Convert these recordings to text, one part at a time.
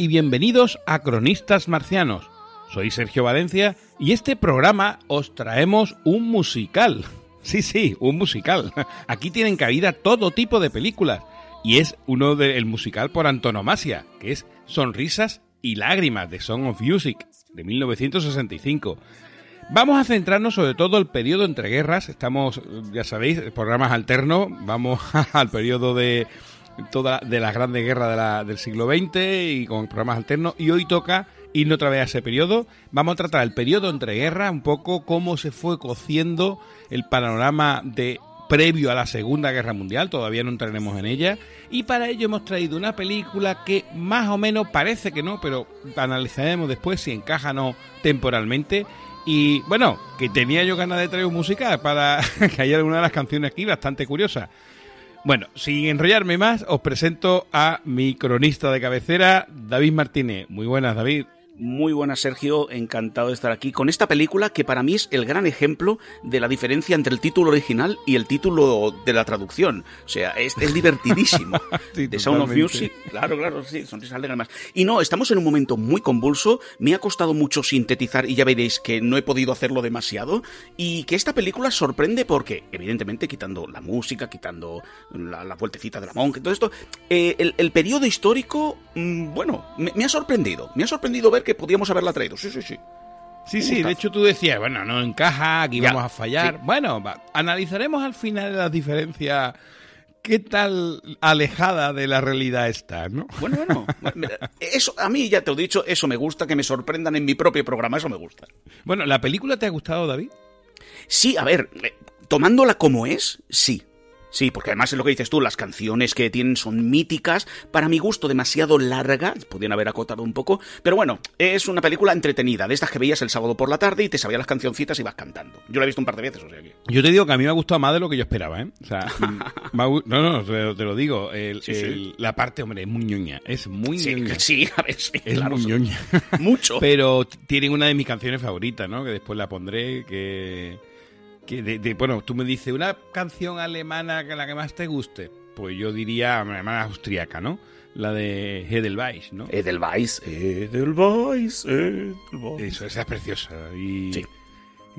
Y bienvenidos a Cronistas Marcianos. Soy Sergio Valencia y este programa os traemos un musical. Sí, sí, un musical. Aquí tienen cabida todo tipo de películas y es uno del musical por antonomasia, que es Sonrisas y Lágrimas de Song of Music de 1965. Vamos a centrarnos sobre todo el periodo entre guerras. Estamos, ya sabéis, programas alternos. Vamos al periodo de toda de la grandes guerras de del siglo XX y con programas alternos. Y hoy toca ir otra vez a ese periodo. Vamos a tratar el periodo entre guerras, un poco cómo se fue cociendo el panorama de previo a la Segunda Guerra Mundial, todavía no entraremos en ella, y para ello hemos traído una película que más o menos parece que no, pero analizaremos después si encaja o no temporalmente, y bueno, que tenía yo ganas de traer un musical para que haya alguna de las canciones aquí bastante curiosas. Bueno, sin enrollarme más, os presento a mi cronista de cabecera, David Martínez. Muy buenas, David. Muy buenas, Sergio. Encantado de estar aquí con esta película que para mí es el gran ejemplo de la diferencia entre el título original y el título de la traducción. O sea, es, es divertidísimo. Sí, de Sound of. Music. Claro, claro, sí, sonrisas alegres más. Y no, estamos en un momento muy convulso. Me ha costado mucho sintetizar y ya veréis que no he podido hacerlo demasiado. Y que esta película sorprende porque, evidentemente, quitando la música, quitando la, la vueltecita de la monja, todo esto, eh, el, el periodo histórico, bueno, me, me ha sorprendido. Me ha sorprendido ver que podíamos haberla traído. Sí, sí, sí. Sí, sí, de hecho tú decías, bueno, no encaja, aquí Ya, vamos a fallar. sí. Bueno, va, analizaremos al final las diferencias. ¿Qué tal alejada de la realidad está, no? Bueno, bueno, eso a mí ya te lo he dicho, eso me gusta, que me sorprendan en mi propio programa, eso me gusta. Bueno, ¿la película te ha gustado, David? Sí, a ver, eh, tomándola como es, sí. Sí, porque además es lo que dices tú, las canciones que tienen son míticas, para mi gusto demasiado largas, podrían haber acotado un poco, pero bueno, es una película entretenida, de estas que veías el sábado por la tarde y te sabías las cancioncitas y vas cantando. Yo la he visto un par de veces, o sea que... Yo te digo que a mí me ha gustado más de lo que yo esperaba, ¿eh? O sea, no, no, te, lo- digo. el- Sí, sí. el- La parte, hombre, es muy ñoña. Es muy Sí, ñoña. sí, a ver, sí, Es claro, muy ñoña. Mucho. Pero tienen una de mis canciones favoritas, ¿no? Que después la pondré, que... que de, de- bueno, tú me dices, una canción alemana que la que más te guste. Pues yo diría, alemana austriaca, ¿no? La de Edelweiss, ¿no? Edelweiss, Edelweiss, Edelweiss. Eso, esa es preciosa. Y Sí.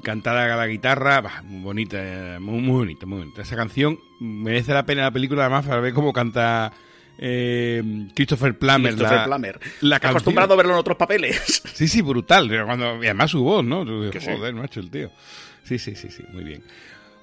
cantada a la guitarra, bah, muy bonita, muy, muy bonita, muy bonita. Esa canción merece la pena la película además para ver cómo canta eh, Christopher Plummer. Christopher la, Plummer. la. Acostumbrado a verlo en otros papeles. Sí, sí, brutal. Cuando, y además su voz, ¿no? Sí. Joder, macho, el tío. Sí, sí, sí, sí, muy bien.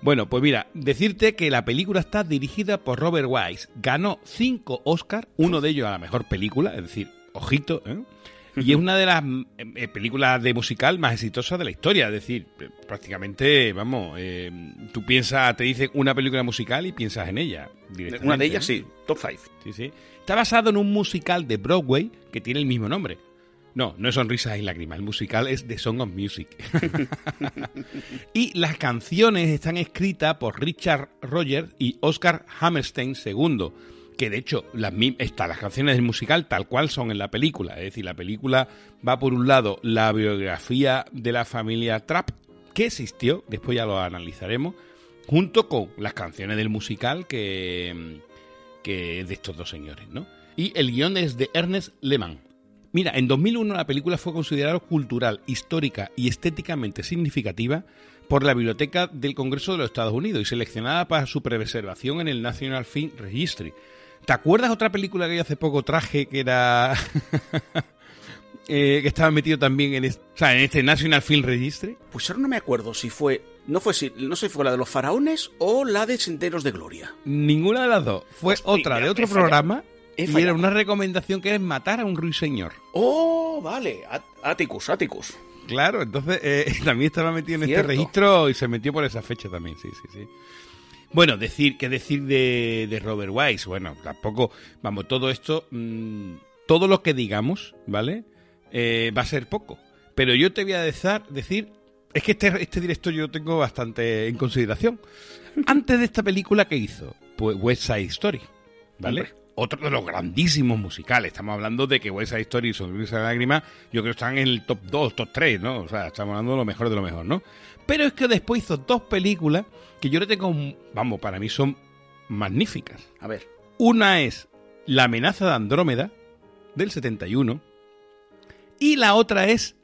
Bueno, pues mira, decirte que la película está dirigida por Robert Wise. Ganó cinco Oscars, uno de ellos a la mejor película, es decir, ojito, ¿eh? Y es una de las mm, eh, películas de musical más exitosas de la historia. Es decir, eh, prácticamente, vamos, eh, tú piensas, te dicen una película musical y piensas en ella. directamente, Una de ellas, sí, top 5. Sí, sí. Está basado en un musical de Broadway que tiene el mismo nombre. No, no es Sonrisas y Lágrimas. El musical es The Song of Music. y las canciones están escritas por Richard Rogers y Oscar Hammerstein II. Que de hecho, las, está, las canciones del musical tal cual son en la película. Es decir, la película va por un lado la biografía de la familia Trapp, que existió, después ya lo analizaremos, junto con las canciones del musical que, que de estos dos señores, ¿no? Y el guion es de Ernest Lehmann. Mira, en 2001 la película fue considerada cultural, histórica y estéticamente significativa por la Biblioteca del Congreso de los Estados Unidos y seleccionada para su preservación en el National Film Registry. ¿Te acuerdas otra película que yo hace poco traje que era... eh, que estaba metido también en, es- o sea, en este National Film Registry? Pues ahora no me acuerdo si fue. No fue si, no sé si fue la de los faraones o la de Senderos de Gloria. Ninguna de las dos. Fue Hostia, otra de otro programa y era una recomendación que es matar a un ruiseñor. Oh, vale. At- Atticus, Atticus. Claro, entonces eh, también estaba metido en este registro y se metió por esa fecha también, sí, sí, sí. Bueno, decir, ¿qué decir de, de Robert Wise? Bueno, tampoco, vamos, todo esto, mm, todo lo que digamos, ¿vale? Eh, va a ser poco. Pero yo te voy a decir, decir es que este, este director yo lo tengo bastante en consideración. Antes de esta película, ¿qué hizo? Pues West Side Story, ¿vale? Hombre. Otro de los grandísimos musicales. Estamos hablando de que West Side Story y Sonrisa de Lágrima, yo creo que están en el top 2, top 3, ¿no? O sea, estamos hablando de lo mejor de lo mejor, ¿no? Pero es que después hizo dos películas que yo le tengo, vamos, para mí son magníficas. A ver. Una es La amenaza de Andrómeda, del 71, y la otra es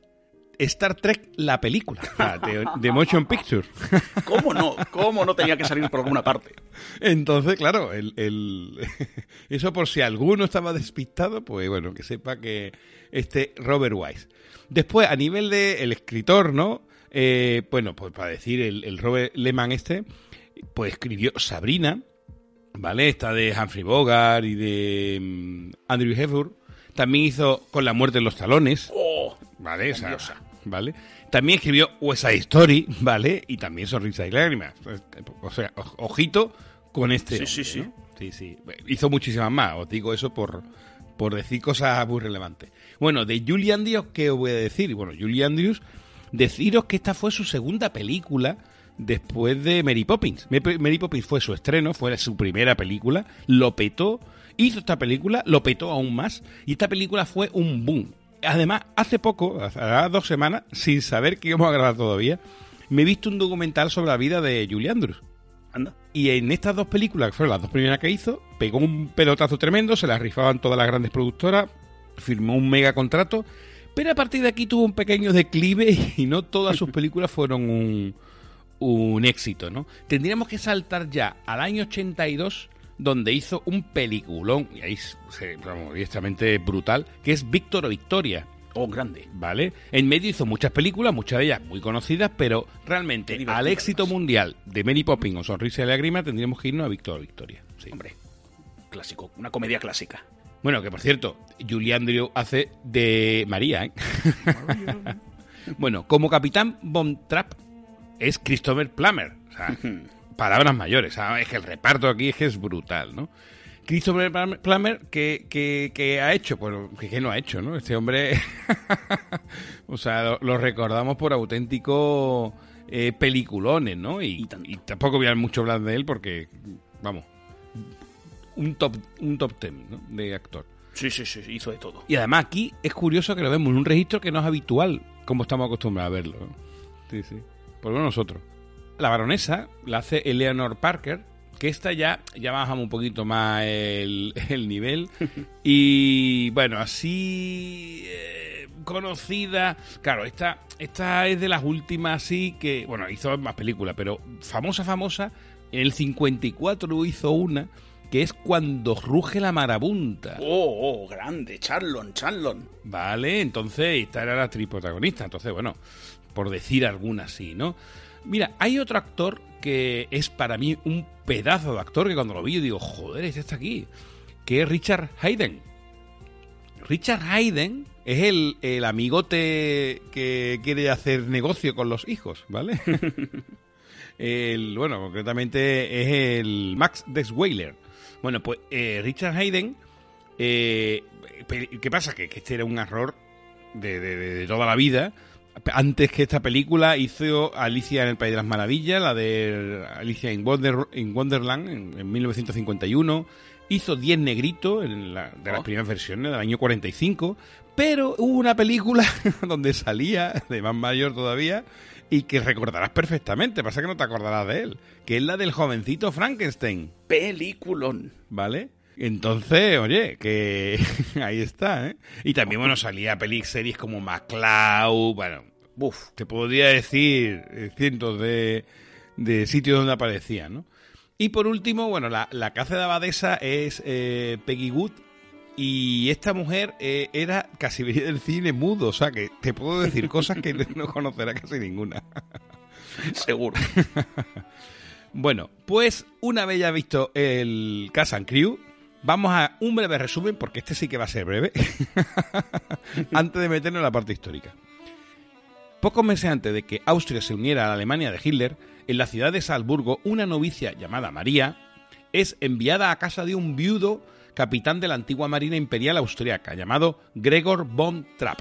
Star Trek, la película, sea, de, de Motion Picture. ¿Cómo no? ¿Cómo no tenía que salir por alguna parte? Entonces, claro, el, el- eso por si alguno estaba despistado, pues bueno, que sepa que este Robert Wise. Después, a nivel de el escritor, ¿no? Eh, bueno, pues para decir, el, el Robert Lehman este, pues escribió Sabrina, ¿vale? Esta de Humphrey Bogart y de mm, Andrew Hepburn. También hizo Con la muerte en los talones, Oh, ¿vale? O sea. ¿Vale? También escribió West Side Story, ¿vale? Y también Sonrisa y Lágrimas. O sea, ojito con este. Sí, sí, ¿no? Sí, sí. Hizo muchísimas más. Os digo eso por, por decir cosas muy relevantes. Bueno, de Julie Andrews, ¿qué os voy a decir? Bueno, Julie Andrews, deciros que esta fue su segunda película después de Mary Poppins. Mary Poppins fue su estreno, fue su primera película, lo petó, hizo esta película, lo petó aún más, y esta película fue un boom. Además, hace poco, hace dos semanas, sin saber que íbamos a grabar todavía, me he visto un documental sobre la vida de Julie Andrews. anda. Y en estas dos películas, que fueron las dos primeras que hizo, pegó un pelotazo tremendo, se las rifaban todas las grandes productoras, firmó un mega contrato, pero a partir de aquí tuvo un pequeño declive y no todas sus películas fueron un, un éxito, ¿no? Tendríamos que saltar ya al año 82, donde hizo un peliculón, y ahí se, vamos, directamente brutal, que es Víctor o Victoria. Oh, grande. ¿Vale? En medio hizo muchas películas, muchas de ellas muy conocidas, pero realmente al éxito mundial de Mary Poppins o Sonrisa y Lágrima tendríamos que irnos a Víctor o Victoria. sí. Hombre, clásico. Una comedia clásica. Bueno, que por cierto, Julie Andrew hace de María, ¿eh? bueno, como capitán Von Trapp es Christopher Plummer. O sea, palabras mayores. ¿sabes? Es que el reparto aquí es que es brutal, ¿no? Christopher Plummer- ¿qué, qué- qué ha hecho? Pues, ¿qué, qué no ha hecho, no? Este hombre, o sea, lo, lo recordamos por auténticos eh, peliculones, ¿no? Y, Y tanto. y tampoco voy a mucho hablar de él porque, vamos, un top, un top ten ¿no? de actor. Sí, sí, sí, hizo de todo. Y además aquí es curioso que lo vemos en un registro que no es habitual, como estamos acostumbrados a verlo. ¿no? Sí, sí. Por lo menos nosotros. La baronesa la hace Eleanor Parker, que esta ya, ya bajamos un poquito más el, el nivel. Y bueno, así eh, conocida. Claro, esta, esta es de las últimas, sí, que, bueno, hizo más películas, pero famosa, famosa. En el 54 hizo una que es cuando ruge la marabunta. Oh, oh, grande. Charlon, Charlon. Vale, entonces esta era la actriz protagonista. Entonces, bueno, por decir alguna sí, ¿no? Mira, hay otro actor que es para mí un pedazo de actor que cuando lo vi yo digo, joder, este está aquí. Que es Richard Hayden. Richard Hayden es el, el amigote que quiere hacer negocio con los hijos, ¿vale? el, bueno, concretamente es el Max Desweiler. Bueno, pues eh, Richard Hayden, eh, ¿qué pasa? Que, que este era un error de- de toda la vida. Antes que esta película hizo Alicia en el País de las Maravillas, la de Alicia in, Wonder- in Wonderland en, en 1951. Hizo 10 negritos en la, de las Oh. primeras versiones del año 45. Pero hubo una película donde salía, de más mayor todavía, y que recordarás perfectamente, pasa que no te acordarás de él, que es la del jovencito Frankenstein. Peliculón. ¿Vale? Entonces, oye, que ahí está, ¿eh? Y también, bueno, salía pelis, series como MacLeod, bueno, Buf. te podría decir cientos de, de sitios donde aparecía, ¿no? Y por último, bueno, la, la hace de abadesa es eh, Peggy Good. Y esta mujer eh, era casi del cine mudo, o sea que te puedo decir cosas que no conocerá casi ninguna. Seguro. Bueno, pues una vez ya visto el Cast and Crew, vamos a un breve resumen, porque este sí que va a ser breve, antes de meternos en la parte histórica. Pocos meses antes de que Austria se uniera a la Alemania de Hitler, en la ciudad de Salzburgo, una novicia llamada María es enviada a casa de un viudo capitán de la antigua Marina Imperial Austriaca, llamado Gregor von Trapp,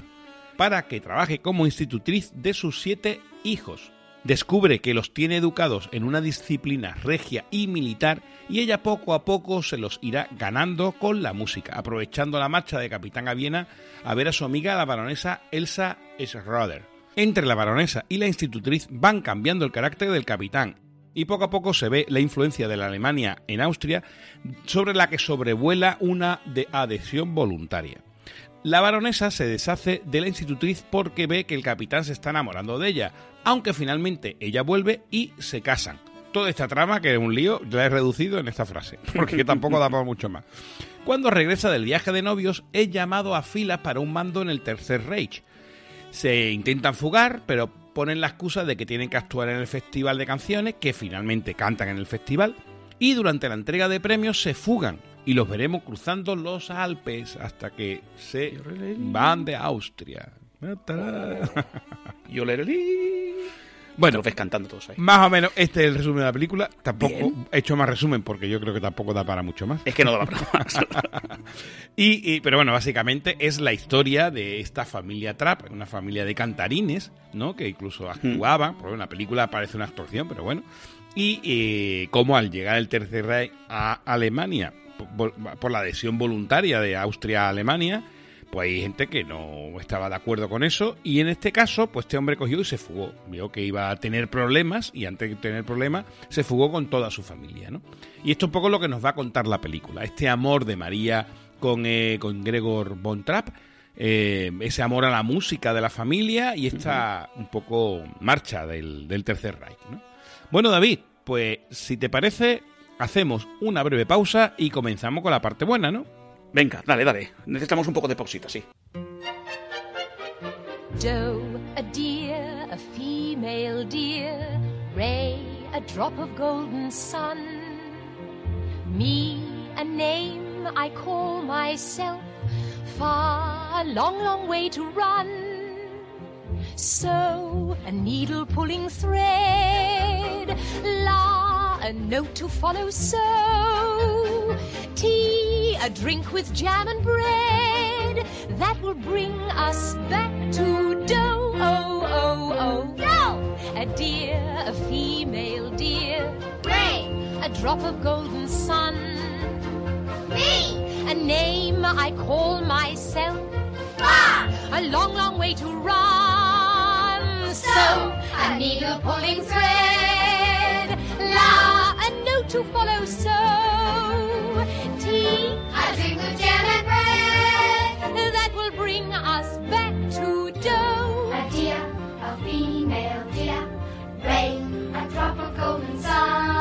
para que trabaje como institutriz de sus siete hijos. Descubre que los tiene educados en una disciplina regia y militar y ella poco a poco se los irá ganando con la música, aprovechando la marcha de Capitán a Viena a ver a su amiga la baronesa Elsa Schroeder. Entre la baronesa y la institutriz van cambiando el carácter del capitán y poco a poco se ve la influencia de la Alemania en Austria sobre la que sobrevuela una de adhesión voluntaria. La baronesa se deshace de la institutriz porque ve que el capitán se está enamorando de ella, aunque finalmente ella vuelve y se casan. Toda esta trama, que es un lío, la he reducido en esta frase, porque tampoco da para mucho más. Cuando regresa del viaje de novios, es llamado a filas para un mando en el Tercer Reich. Se intentan fugar, pero ponen la excusa de que tienen que actuar en el festival de canciones, que finalmente cantan en el festival, y durante la entrega de premios se fugan y los veremos cruzando los Alpes hasta que se van de Austria. Yolereli. Bueno, Te lo ves cantando todos ahí. más o menos este es el resumen de la película. Tampoco he hecho más resumen porque yo creo que tampoco da para mucho más. Es que no da para más. Y, y- pero bueno, básicamente es la historia de esta familia Trapp, una familia de cantarines, ¿no? Que incluso actuaban, porque en la película parece una actuación, pero bueno. Y eh, cómo al llegar el Tercer Reich a Alemania, por, por la adhesión voluntaria de Austria a Alemania, pues hay gente que no estaba de acuerdo con eso. Y en este caso, pues este hombre cogió y se fugó. Vio que iba a tener problemas y antes de tener problemas, se fugó con toda su familia, ¿no? Y esto es un poco lo que nos va a contar la película. Este amor de María con, eh, con Gregor von Trapp, eh, ese amor a la música de la familia y esta un poco marcha del, del Tercer Reich. ¿no? Bueno, David, pues si te parece, hacemos una breve pausa y comenzamos con la parte buena, ¿no? Venga, dale, dale. Necesitamos un poco de pausita, sí. Doe, a deer, a female deer. Ray, a drop of golden sun. Me, a name I call myself. Far, a long, long way to run. So, a needle pulling thread. A note to follow. So, tea, a drink with jam and bread. That will bring us back to dough. Oh, oh, oh. Dough! A deer, a female deer. Ray, a drop of golden sun. Me, a name I call myself. Ah, a long, long way to run. So, a needle pulling thread. La, to follow. So, tea, a drink of jam and bread. That will bring us back to dough. A deer, a female deer, Ray, a drop of golden sun.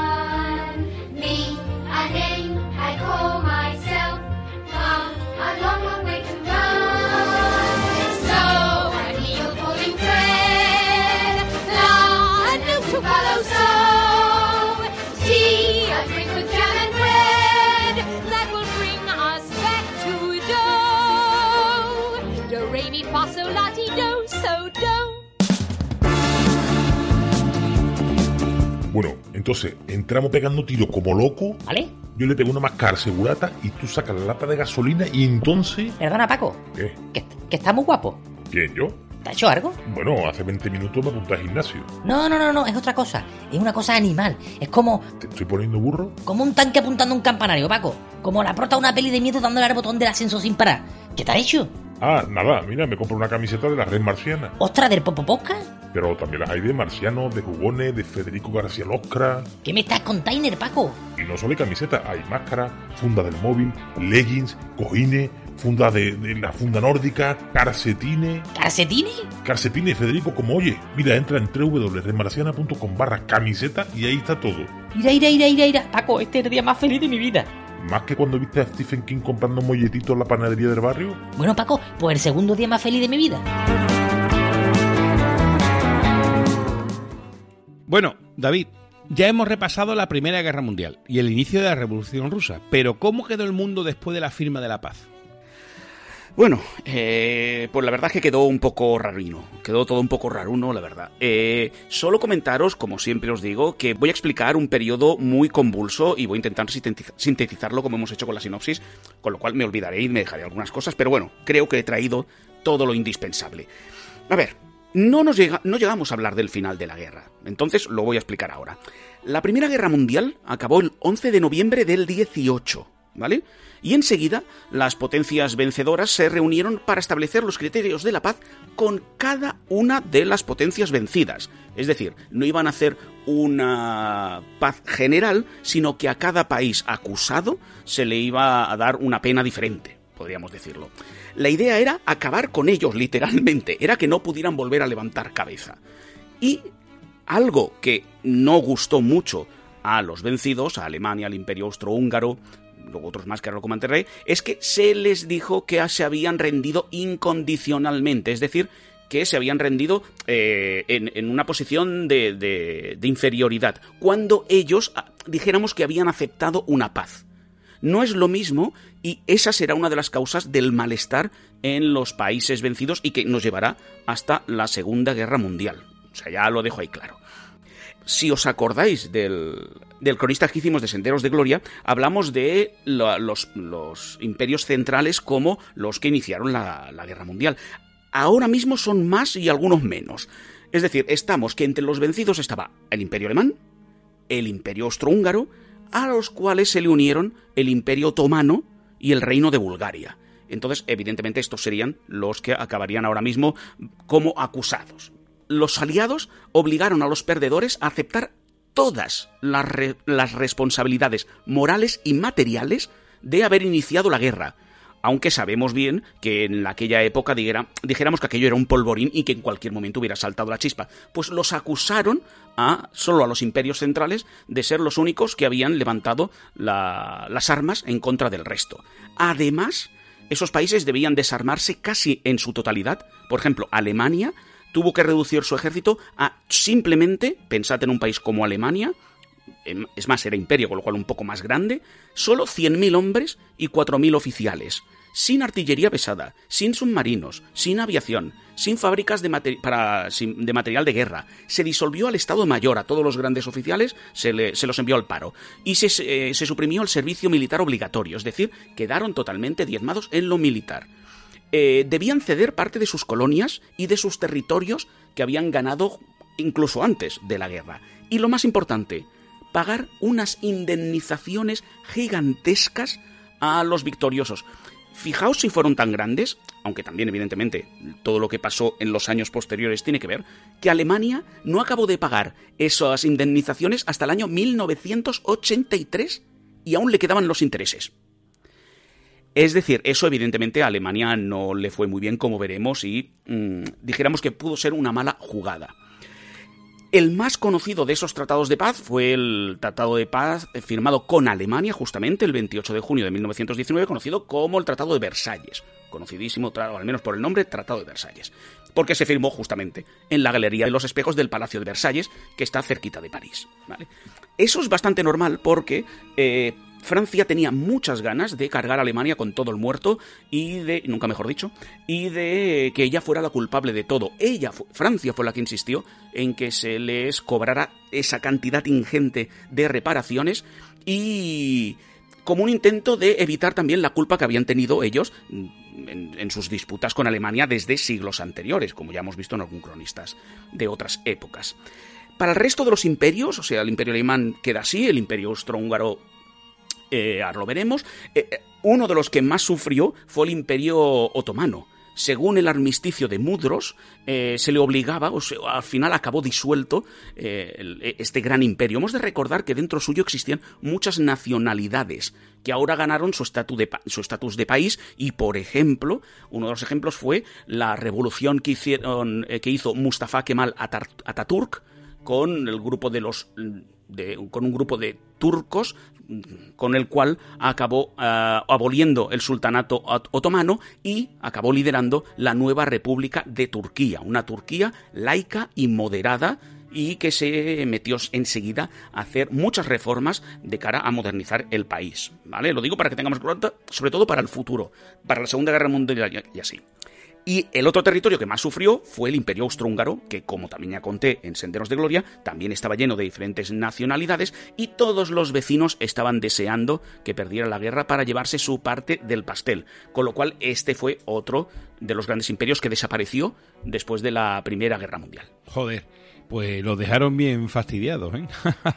Entonces entramos pegando tiros como loco. ¿Vale? Yo le pego una máscara segurata y tú sacas la lata de gasolina y entonces. Perdona, Paco, ¿Qué? que, que está muy guapo. ¿Quién yo? ¿Te ha hecho algo? Bueno, hace 20 minutos me apunté al gimnasio. No, no, no, no, es otra cosa. Es una cosa animal. Es como, ¿Te estoy poniendo burro? como un tanque apuntando a un campanario, Paco. Como la prota de una peli de miedo dándole al botón del ascenso sin parar. ¿Qué te ha hecho? Ah, nada, mira, me compro una camiseta de la red marciana. ¿Ostra del Popo Podcast? Pero también las hay de marcianos, de jugones, de Federico García Loscra. ¿Qué me estás container, Paco? Y no solo hay camiseta, hay máscara, funda del móvil, leggings, cojines, funda de, de la funda nórdica, Carsetine, ¿Calcetini? Carsetine y Federico, como oye, mira, entra en www.redmarciana.com barra camiseta y ahí está todo. Ira, ira, ira, ira, ira. Paco, este es el día más feliz de mi vida. Más que cuando viste a Stephen King comprando molletitos en la panadería del barrio. Bueno, Paco, pues el segundo día más feliz de mi vida. Bueno, David, ya hemos repasado la Primera Guerra Mundial y el inicio de la Revolución Rusa, pero ¿cómo quedó el mundo después de la firma de la paz? Bueno, eh, pues la verdad es que quedó un poco rarino. Quedó todo un poco raruno, la verdad. Eh, solo comentaros, como siempre os digo, que voy a explicar un periodo muy convulso y voy a intentar sintetiz- sintetizarlo como hemos hecho con la sinopsis, con lo cual me olvidaré y me dejaré algunas cosas, pero bueno, creo que he traído todo lo indispensable. A ver, no, nos llega, no llegamos a hablar del final de la guerra, entonces lo voy a explicar ahora. La Primera Guerra Mundial acabó el 11 de noviembre del 18, ¿vale? Y enseguida las potencias vencedoras se reunieron para establecer los criterios de la paz con cada una de las potencias vencidas. Es decir, no iban a hacer una paz general, sino que a cada país acusado se le iba a dar una pena diferente, podríamos decirlo. La idea era acabar con ellos, literalmente, era que no pudieran volver a levantar cabeza. Y algo que no gustó mucho a los vencidos, a Alemania, al Imperio Austrohúngaro, luego otros más que ahora lo comentaré, es que se les dijo que se habían rendido incondicionalmente, es decir, que se habían rendido eh, en, en una posición de, de- de inferioridad, cuando ellos ah, dijéramos que habían aceptado una paz. No es lo mismo y esa será una de las causas del malestar en los países vencidos y que nos llevará hasta la Segunda Guerra Mundial. O sea, ya lo dejo ahí claro. Si os acordáis del, del cronista que hicimos de Senderos de Gloria, hablamos de los, los imperios centrales como los que iniciaron la, la Guerra Mundial. Ahora mismo son más y algunos menos. Es decir, estamos que entre los vencidos estaba el Imperio Alemán, el Imperio Austrohúngaro, a los cuales se le unieron el Imperio Otomano y el Reino de Bulgaria. Entonces, evidentemente, estos serían los que acabarían ahora mismo como acusados. Los aliados obligaron a los perdedores a aceptar todas las, re- las responsabilidades morales y materiales de haber iniciado la guerra. Aunque sabemos bien que en aquella época dijera- dijéramos que aquello era un polvorín y que en cualquier momento hubiera saltado la chispa. Pues los acusaron a solo a los imperios centrales de ser los únicos que habían levantado la- las armas en contra del resto. Además, esos países debían desarmarse casi en su totalidad. Por ejemplo, Alemania tuvo que reducir su ejército a simplemente, pensad en un país como Alemania, em, es más, era imperio, con lo cual un poco más grande, solo 100.000 hombres y 4.000 oficiales, sin artillería pesada, sin submarinos, sin aviación, sin fábricas de, material de guerra. Se disolvió al Estado Mayor, a todos los grandes oficiales se, le- los envió al paro. Y se suprimió el servicio militar obligatorio, es decir, quedaron totalmente diezmados en lo militar eh, debían ceder parte de sus colonias y de sus territorios que habían ganado incluso antes de la guerra. Y lo más importante, pagar unas indemnizaciones gigantescas a los victoriosos. Fijaos si fueron tan grandes, aunque también evidentemente todo lo que pasó en los años posteriores tiene que ver, que Alemania no acabó de pagar esas indemnizaciones hasta el año 1983 y aún le quedaban los intereses. Es decir, eso evidentemente a Alemania no le fue muy bien, como veremos, y mm, dijéramos que pudo ser una mala jugada. El más conocido de esos tratados de paz fue el Tratado de Paz firmado con Alemania justamente el 28 de junio de 1919, conocido como el Tratado de Versalles. Conocidísimo, o al menos por el nombre, Tratado de Versalles. Porque se firmó justamente en la Galería de los Espejos del Palacio de Versalles, que está cerquita de París. Eso es bastante normal porque eh, Francia tenía muchas ganas de cargar a Alemania con todo el muerto y de, nunca mejor dicho, y de que ella fuera la culpable de todo. Ella, Francia fue la que insistió en que se les cobrara esa cantidad ingente de reparaciones y como un intento de evitar también la culpa que habían tenido ellos mm, en, en sus disputas con Alemania desde siglos anteriores, como ya hemos visto en algunos cronistas de otras épocas. Para el resto de los imperios, o sea, el imperio alemán queda así, el imperio austrohúngaro eh, ahora lo veremos. Eh, eh, uno de los que más sufrió fue el Imperio Otomano. según el armisticio de Mudros, se le obligaba, o al final acabó disuelto el- este gran imperio. Hemos de recordar que dentro suyo existían muchas nacionalidades que ahora ganaron su estatus de, país y, por ejemplo, uno de los ejemplos fue la revolución que, hicieron, que hizo Mustafa Kemal Ataturk con el grupo de los de- con un grupo de turcos mm, con el cual acabó ah, aboliendo el sultanato ot- otomano y acabó liderando la nueva República de Turquía, una Turquía laica y moderada y que se metió enseguida a hacer muchas reformas de cara a modernizar el país, ¿vale? Lo digo para que tengamos cuenta, sobre todo para el futuro, para la Segunda Guerra Mundial y así. Y el otro territorio que más sufrió fue el Imperio Austrohúngaro, que como también ya conté en Senderos de Gloria, también estaba lleno de diferentes nacionalidades y todos los vecinos estaban deseando que perdiera la guerra para llevarse su parte del pastel. Con lo cual este fue otro de los grandes imperios que desapareció después de la Primera Guerra Mundial. Joder, pues los dejaron bien fastidiados, ¿eh?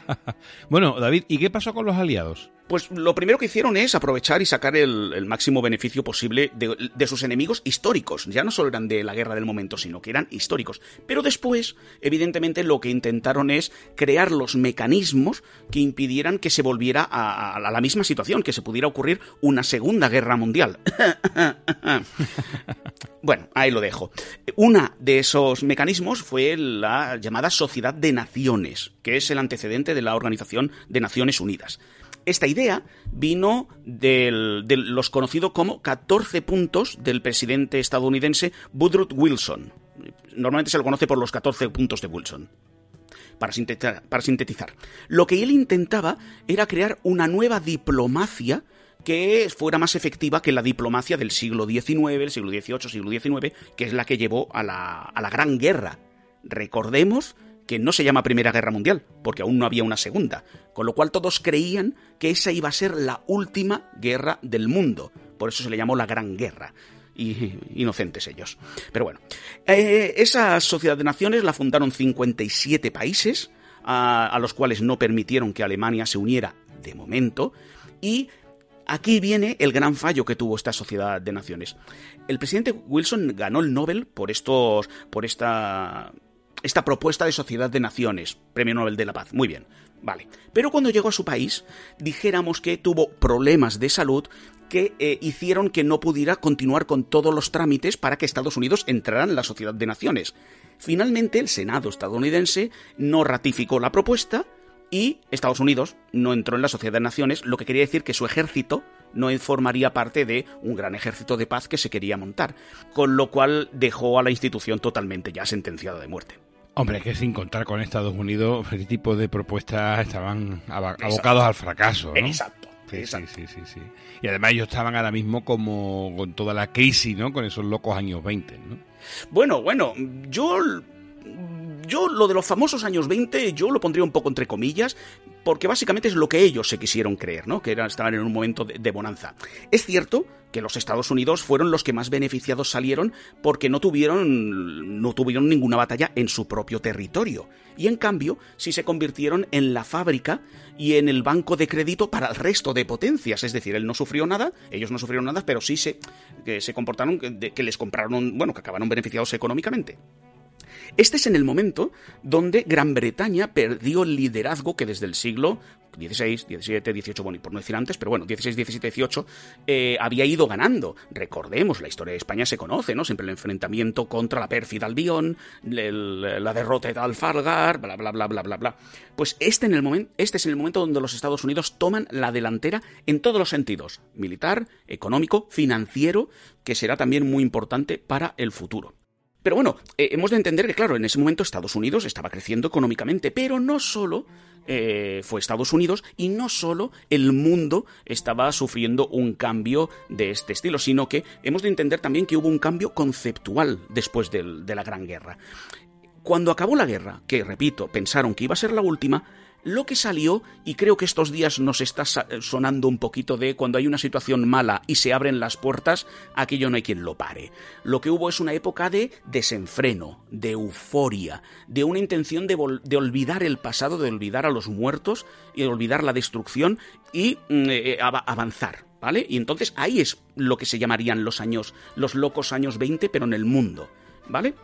bueno, David, ¿y qué pasó con los aliados? Pues lo primero que hicieron es aprovechar y sacar el, máximo beneficio posible de, de sus enemigos históricos. Ya no solo eran de la guerra del momento, sino que eran históricos. Pero después, evidentemente, lo que intentaron es crear los mecanismos que impidieran que se volviera a, a la misma situación, que se pudiera ocurrir una segunda guerra mundial. Bueno, ahí lo dejo. Una de esos mecanismos fue la llamada Sociedad de Naciones, que es el antecedente de la Organización de Naciones Unidas. Esta idea vino de los conocidos como 14 puntos del presidente estadounidense Woodrow Wilson. Normalmente se lo conoce por los 14 puntos de Wilson para sintetizar, para sintetizar. Lo que él intentaba era crear una nueva diplomacia que fuera más efectiva que la diplomacia del siglo XIX, el siglo XVIII, siglo XIX, que es la que llevó a la, a la Gran Guerra. Recordemos que no se llama Primera Guerra Mundial, porque aún no había una segunda, con lo cual todos creían que esa iba a ser la última guerra del mundo. Por eso se le llamó la Gran Guerra y inocentes ellos. Pero bueno, eh, esa sociedad de naciones la fundaron 57 países, a, a los cuales no permitieron que Alemania se uniera de momento, y aquí viene el gran fallo que tuvo esta sociedad de naciones. El presidente Wilson ganó el Nobel por estos, por esta, esta propuesta de sociedad de naciones, Premio Nobel de la Paz. Muy bien, vale. Pero cuando llegó a su país, dijéramos que tuvo problemas de salud que eh, hicieron que no pudiera continuar con todos los trámites para que Estados Unidos entrara en la Sociedad de Naciones. Finalmente, el Senado estadounidense no ratificó la propuesta y Estados Unidos no entró en la Sociedad de Naciones, lo que quería decir que su ejército no formaría parte de un gran ejército de paz que se quería montar, con lo cual dejó a la institución totalmente ya sentenciada de muerte. Hombre, que sin contar con Estados Unidos, ese tipo de propuestas estaban aba- abocados al fracaso, ¿no? Exacto. Sí, exacto. sí, sí, sí, sí. Y además ellos estaban ahora mismo como con toda la crisis, ¿no? Con esos locos años 20, ¿no? Bueno, bueno, yo. Yo lo de los famosos años 20, yo lo pondría un poco entre comillas, porque básicamente es lo que ellos se quisieron creer, ¿no? Que era, estaban en un momento de, bonanza. Es cierto que los Estados Unidos fueron los que más beneficiados salieron porque no tuvieron, no tuvieron ninguna batalla en su propio territorio. Y en cambio, sí se convirtieron en la fábrica y en el banco de crédito para el resto de potencias. Es decir, él no sufrió nada, ellos no sufrieron nada, pero sí se, se comportaron, que les compraron, bueno, que acabaron beneficiados económicamente. Este es en el momento donde Gran Bretaña perdió el liderazgo que desde el siglo XVI, XVII, XVIII, bueno, y por no decir antes, pero bueno, XVI, XVII, XVIII, había ido ganando. Recordemos, la historia de España se conoce, ¿no? Siempre el enfrentamiento contra la pérfida Albión, el- la derrota de Alfargar, bla, bla, bla, bla, bla, bla. Pues este, en el momento, este es en el momento donde los Estados Unidos toman la delantera en todos los sentidos, militar, económico, financiero, que será también muy importante para el futuro. Pero bueno, eh, hemos de entender que, claro, en ese momento Estados Unidos estaba creciendo económicamente, pero no solo eh, fue Estados Unidos y no solo el mundo estaba sufriendo un cambio de este estilo, sino que hemos de entender también que hubo un cambio conceptual después de la Gran Guerra. Cuando acabó la guerra, que repito, pensaron que iba a ser la última, lo que salió, y creo que estos días nos está sa- sonando un poquito de cuando hay una situación mala y se abren las puertas, aquello no hay quien lo pare. Lo que hubo es una época de desenfreno, de euforia, de una intención de, de olvidar el pasado, de olvidar a los muertos y de olvidar la destrucción y mm, eh, av- avanzar. ¿Vale? Y entonces ahí es lo que se llamarían los años, los locos años 20, pero en el mundo. ¿Vale?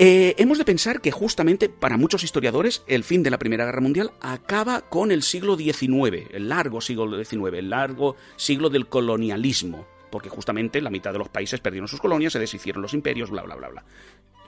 Eh, hemos de pensar que justamente para muchos historiadores el fin de la Primera Guerra Mundial acaba con el siglo XIX, el largo siglo XIX, el largo siglo del colonialismo, porque justamente la mitad de los países perdieron sus colonias, se deshicieron los imperios, bla, bla, bla, bla.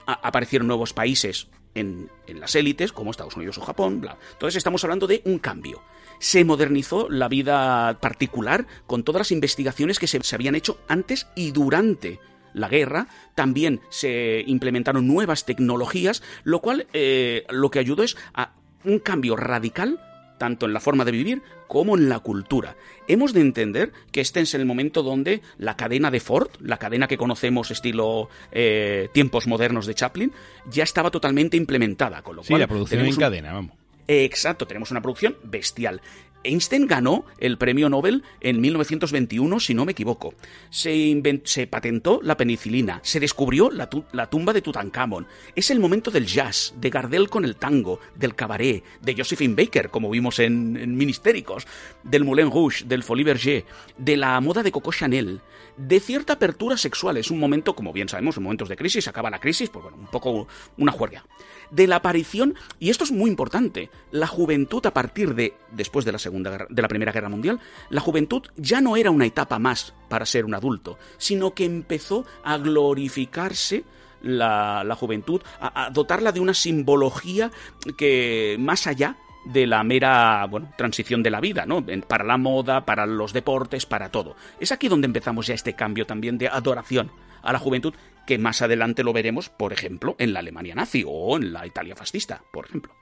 Aparecieron nuevos países en, las élites, como Estados Unidos o Japón, bla. Entonces estamos hablando de un cambio. Se modernizó la vida particular con todas las investigaciones que se habían hecho antes y durante la guerra, también se implementaron nuevas tecnologías, lo cual eh, lo que ayudó es a un cambio radical tanto en la forma de vivir como en la cultura. Hemos de entender que este es el momento donde la cadena de Ford, la cadena que conocemos estilo eh, tiempos modernos de Chaplin, ya estaba totalmente implementada, con lo Sí, cual la producción en cadena, vamos. Exacto, tenemos una producción bestial. Einstein ganó el premio Nobel en 1921, si no me equivoco. Se, patentó la penicilina, se descubrió la tumba de Tutankamón. Es el momento del jazz, de Gardel con el tango, del cabaret, de Josephine Baker, como vimos en, en Ministéricos, del Moulin Rouge, del Folie Berger, de la moda de Coco Chanel, de cierta apertura sexual. Es un momento, como bien sabemos, en momentos de crisis, acaba la crisis, pues bueno, un poco una juerga. De la aparición, y esto es muy importante, la juventud a partir de, después de la Segunda de la Primera Guerra Mundial, la juventud ya no era una etapa más para ser un adulto, sino que empezó a glorificarse la, la juventud, a, a dotarla de una simbología que más allá de la mera bueno, transición de la vida, ¿no? Para la moda, para los deportes, para todo. Es aquí donde empezamos ya este cambio también de adoración a la juventud, que más adelante lo veremos, por ejemplo, en la Alemania nazi o en la Italia fascista, por ejemplo.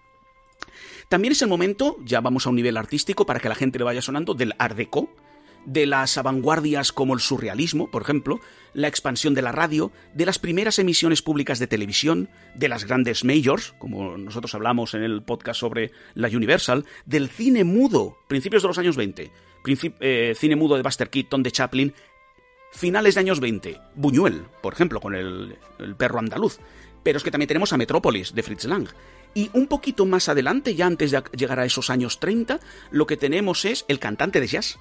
También es el momento, ya vamos a un nivel artístico para que la gente le vaya sonando, del Art Deco, de las vanguardias como el surrealismo, por ejemplo, la expansión de la radio, de las primeras emisiones públicas de televisión, de las grandes majors, como nosotros hablamos en el podcast sobre la Universal, del cine mudo, principios de los años 20, princip- eh, cine mudo de Buster Keaton, de Chaplin, finales de años 20, Buñuel, por ejemplo, con el, el perro andaluz. Pero es que también tenemos a Metrópolis, de Fritz Lang. Y un poquito más adelante, ya antes de llegar a esos años 30, lo que tenemos es El cantante de jazz.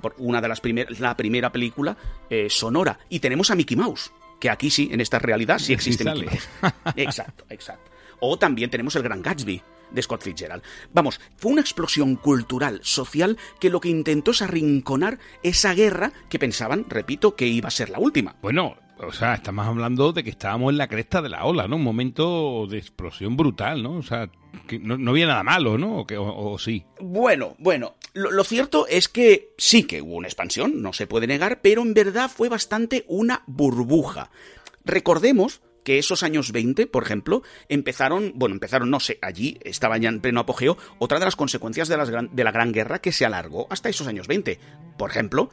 Por una de las primeras, la primera película eh, sonora. Y tenemos a Mickey Mouse, que aquí sí, en esta realidad, sí existe. Mickey Mouse. Exacto, exacto. O también tenemos El Gran Gatsby, de Scott Fitzgerald. Vamos, fue una explosión cultural, social, que lo que intentó es arrinconar esa guerra que pensaban, repito, que iba a ser la última. Bueno, o sea, estamos hablando de que estábamos en la cresta de la ola, ¿no? Un momento de explosión brutal, ¿no? O sea, que no, no había nada malo, ¿no? O, que- o- o sí. Bueno, bueno, lo, lo cierto es que sí que hubo una expansión, no se puede negar, pero en verdad fue bastante una burbuja. Recordemos que esos años 20, por ejemplo, empezaron, bueno, empezaron, no sé, allí estaban ya en pleno apogeo, otra de las consecuencias de, las gran- de la Gran Guerra que se alargó hasta esos años 20. Por ejemplo,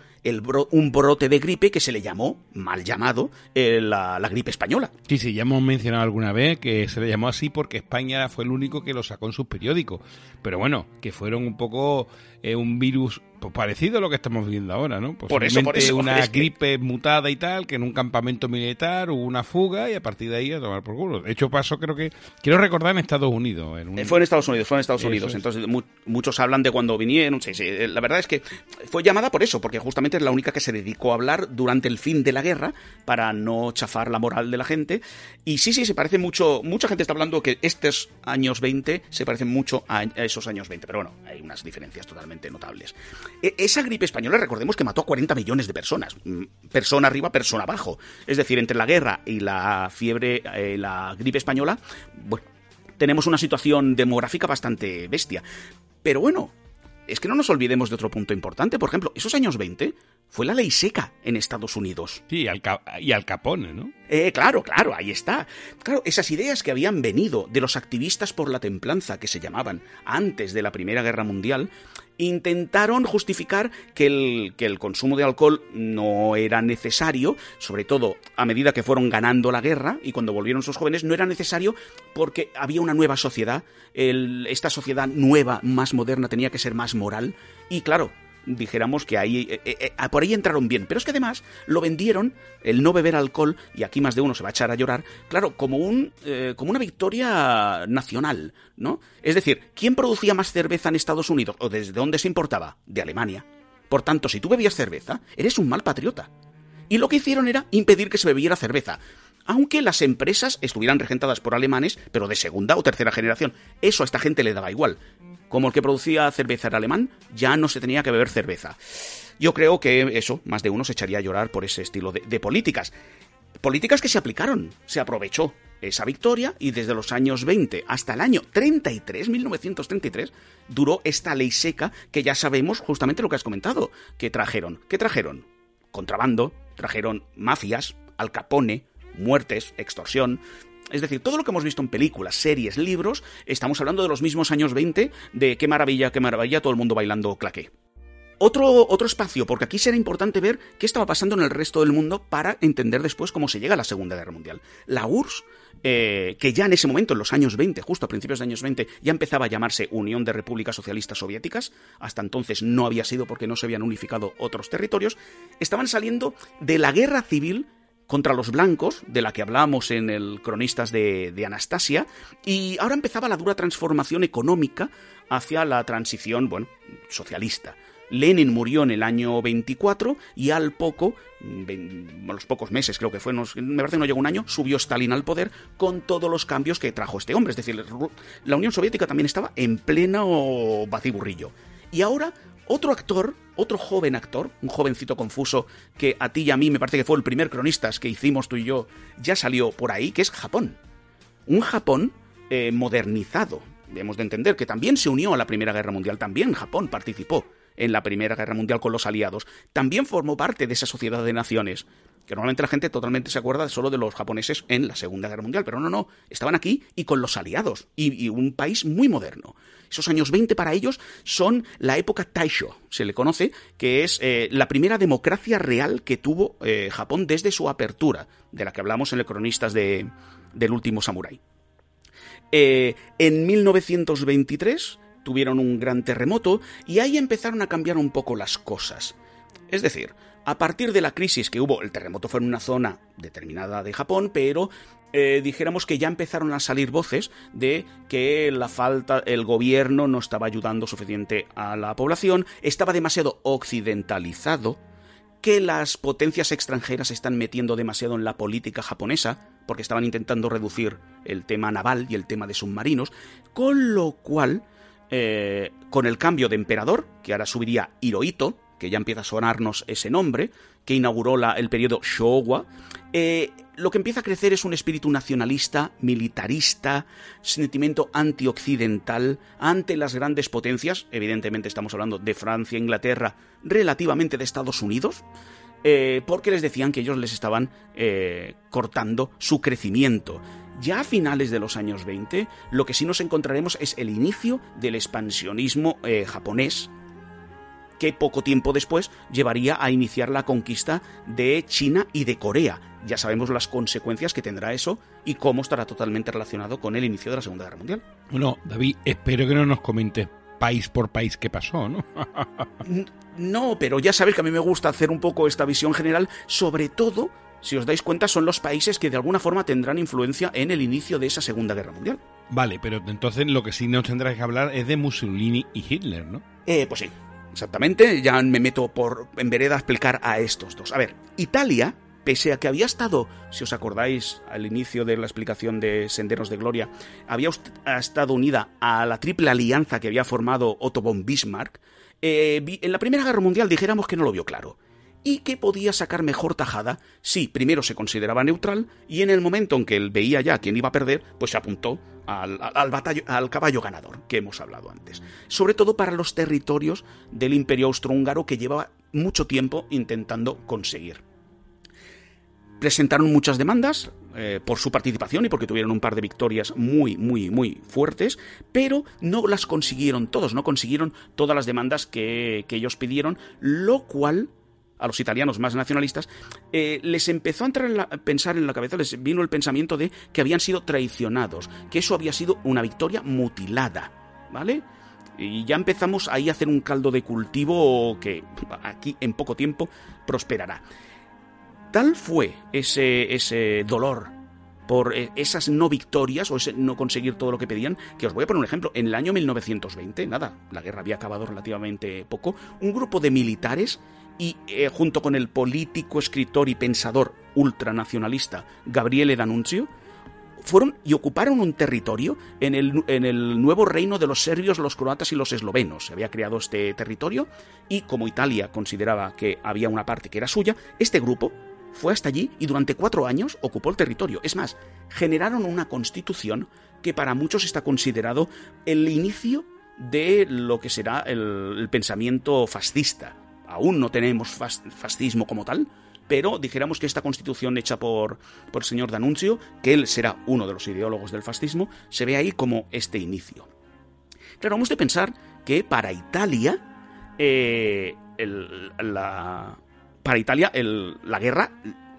un brote de gripe que se le llamó, mal llamado, eh, la, la gripe española. Sí, sí, ya hemos mencionado alguna vez que se le llamó así porque España fue el único que lo sacó en sus periódicos. Pero bueno, que fueron un poco eh, un virus pues, parecido a lo que estamos viviendo ahora, ¿no? Por eso, por eso, una es que- gripe mutada y tal, que en un campamento militar hubo una fuga y a partir de ahí a tomar por culo. De hecho, pasó, creo que, quiero recordar, en Estados Unidos. En un- Eh, Fue en Estados Unidos, fue en Estados Eso Unidos. es. Entonces, mu- muchos hablan de cuando vinieron. Sí, sí. eh, La verdad es que fue llamada por eso, porque justamente es la única que se dedicó a hablar durante el fin de la guerra para no chafar la moral de la gente. Y sí, sí, se parece mucho. Mucha gente está hablando que estos años 20 se parecen mucho a, a esos años 20, pero bueno, hay unas diferencias totalmente notables. E- esa gripe española, recordemos que mató a 40 millones de personas. Mm, Persona arriba, persona abajo. Es decir, entre la guerra y la fiebre, eh, la gripe española, bueno, tenemos una situación demográfica bastante bestia. Pero bueno, es que no nos olvidemos de otro punto importante. Por ejemplo, esos años 20 fue la ley seca en Estados Unidos. Sí, al y al Capone, ¿no? Eh, claro, claro, ahí está. Claro, esas ideas que habían venido de los activistas por la templanza, que se llamaban antes de la Primera Guerra Mundial, intentaron justificar que el, que el consumo de alcohol no era necesario, sobre todo a medida que fueron ganando la guerra y cuando volvieron sus jóvenes, no era necesario porque había una nueva sociedad, esta sociedad nueva, más moderna, tenía que ser más moral. Y claro, dijéramos que ahí eh, eh, eh, por ahí entraron bien, pero es que además lo vendieron el no beber alcohol y aquí más de uno se va a echar a llorar, claro, como un como una victoria nacional, ¿no? Es decir, ¿quién producía más cerveza en Estados Unidos o desde dónde se importaba? De Alemania. Por tanto, si tú bebías cerveza, eres un mal patriota. Y lo que hicieron era impedir que se bebiera cerveza. Aunque las empresas estuvieran regentadas por alemanes, pero de segunda o tercera generación. Eso a esta gente le daba igual. Como el que producía cerveza era alemán, ya no se tenía que beber cerveza. Yo creo que eso, más de uno se echaría a llorar por ese estilo de, políticas. Políticas que se aplicaron, se aprovechó esa victoria y desde los años 20 hasta el año 33, 1933, duró esta ley seca que ya sabemos justamente lo que has comentado, que trajeron. ¿Qué trajeron? Contrabando, trajeron mafias, Al Capone, muertes, extorsión. Es decir, todo lo que hemos visto en películas, series, libros, estamos hablando de los mismos años 20, de qué maravilla, qué maravilla, todo el mundo bailando claqué. Otro, otro espacio, porque aquí será importante ver qué estaba pasando en el resto del mundo para entender después cómo se llega a la Segunda Guerra Mundial. La URSS, eh, que ya en ese momento, en los años 20, justo a principios de años 20, ya empezaba a llamarse Unión de Repúblicas Socialistas Soviéticas, hasta entonces no había sido porque no se habían unificado otros territorios, estaban saliendo de la guerra civil contra los blancos, de la que hablábamos en el Cronistas de, de, Anastasia, y ahora empezaba la dura transformación económica hacia la transición, bueno, socialista. Lenin murió en el año 24 y al poco, a los pocos meses creo que fue, no, me parece que no llegó un año, subió Stalin al poder con todos los cambios que trajo este hombre. Es decir, la Unión Soviética también estaba en pleno batiburrillo. Y ahora otro actor, otro joven actor, un jovencito confuso que a ti y a mí me parece que fue el primer cronistas que hicimos tú y yo, ya salió por ahí, que es Japón. Un Japón eh, modernizado. Debemos de entender que también se unió a la Primera Guerra Mundial, también Japón participó en la Primera Guerra Mundial con los aliados. También formó parte de esa sociedad de naciones que normalmente la gente totalmente se acuerda solo de los japoneses en la Segunda Guerra Mundial, pero no, no, estaban aquí y con los aliados, y, y, un país muy moderno. Esos años 20 para ellos son la época Taisho, se le conoce, que es eh, la primera democracia real que tuvo eh, Japón desde su apertura, de la que hablamos en el Cronistas de, del último Samurái. Eh, en 1923 tuvieron un gran terremoto y ahí empezaron a cambiar un poco las cosas. Es decir, a partir de la crisis que hubo, el terremoto fue en una zona determinada de Japón, pero eh, dijéramos que ya empezaron a salir voces de que la falta, el gobierno no estaba ayudando suficiente a la población, estaba demasiado occidentalizado, que las potencias extranjeras se están metiendo demasiado en la política japonesa, porque estaban intentando reducir el tema naval y el tema de submarinos, con lo cual, eh, con el cambio de emperador, que ahora subiría Hirohito, que ya empieza a sonarnos ese nombre, que inauguró el periodo Showa, eh, lo que empieza a crecer es un espíritu nacionalista, militarista, sentimiento antioccidental ante las grandes potencias, evidentemente estamos hablando de Francia, Inglaterra, relativamente de Estados Unidos, eh, porque les decían que ellos les estaban eh, cortando su crecimiento. Ya a finales de los años 20, lo que sí nos encontraremos es el inicio del expansionismo japonés, que poco tiempo después llevaría a iniciar la conquista de China y de Corea. Ya sabemos las consecuencias que tendrá eso y cómo estará totalmente relacionado con el inicio de la Segunda Guerra Mundial. Bueno, David, espero que no nos comentes país por país qué pasó, ¿no? no, pero ya sabéis que a mí me gusta hacer un poco esta visión general, sobre todo, si os dais cuenta, son los países que de alguna forma tendrán influencia en el inicio de esa Segunda Guerra Mundial. Vale, pero entonces lo que sí nos tendrás que hablar es de Mussolini y Hitler, ¿no? Eh, pues sí, Exactamente, ya me meto por en vereda a explicar a estos dos. A ver, Italia, pese a que había estado, si os acordáis, al inicio de la explicación de Senderos de Gloria, había estado unida a la triple alianza que había formado Otto von Bismarck, eh, en la Primera Guerra Mundial dijéramos que no lo vio claro y que podía sacar mejor tajada si primero se consideraba neutral y en el momento en que él veía ya quién iba a perder, pues se apuntó al, al, batallo, al caballo ganador que hemos hablado antes. Sobre todo para los territorios del imperio austrohúngaro que llevaba mucho tiempo intentando conseguir. Presentaron muchas demandas eh, por su participación y porque tuvieron un par de victorias muy, muy, muy fuertes, pero no las consiguieron todos, no consiguieron todas las demandas que, que ellos pidieron, lo cual a los italianos más nacionalistas, eh, les empezó a entrar en la, pensar en la cabeza, les vino el pensamiento de que habían sido traicionados, que eso había sido una victoria mutilada, ¿vale? Y ya empezamos ahí a hacer un caldo de cultivo que aquí en poco tiempo prosperará. Tal fue ese, ese dolor por eh, esas no victorias o ese no conseguir todo lo que pedían, que os voy a poner un ejemplo. En el año 1920, nada, la guerra había acabado relativamente poco, un grupo de militares y eh, junto con el político, escritor y pensador ultranacionalista Gabriele D'Annunzio, fueron y ocuparon un territorio en el, en el, nuevo reino de los serbios, los croatas y los eslovenos. Se había creado este territorio y como Italia consideraba que había una parte que era suya, este grupo fue hasta allí y durante cuatro años ocupó el territorio. Es más, generaron una constitución que para muchos está considerado el inicio de lo que será el, el pensamiento fascista. Aún no tenemos fas, fascismo como tal, pero dijéramos que esta constitución hecha por, por el señor D'Annunzio, que él será uno de los ideólogos del fascismo, se ve ahí como este inicio. Claro, hemos de pensar que para Italia, eh, el, la, para Italia la guerra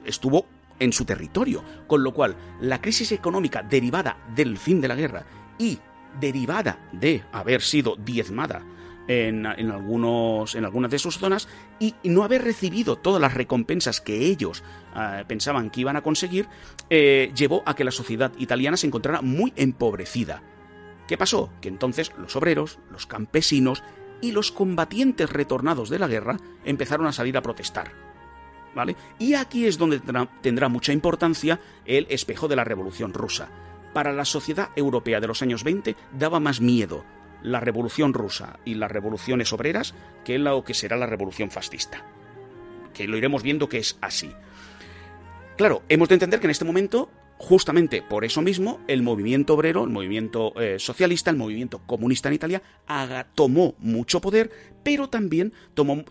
estuvo en su territorio, con lo cual la crisis económica derivada del fin de la guerra y derivada de haber sido diezmada en, algunos, en algunas de sus zonas y no haber recibido todas las recompensas que ellos eh, pensaban que iban a conseguir, eh, llevó a que la sociedad italiana se encontrara muy empobrecida. ¿Qué pasó? Que entonces los obreros, los campesinos y los combatientes retornados de la guerra empezaron a salir a protestar. ¿Vale? Y aquí es donde tendrá mucha importancia el espejo de la Revolución Rusa. Para la sociedad europea de los años 20 daba más miedo la revolución rusa y las revoluciones obreras que lo que será la revolución fascista. Que lo iremos viendo que es así. Claro, hemos de entender que en este momento, justamente por eso mismo, el movimiento obrero, el movimiento eh, socialista, el movimiento comunista en Italia, tomó mucho poder, pero también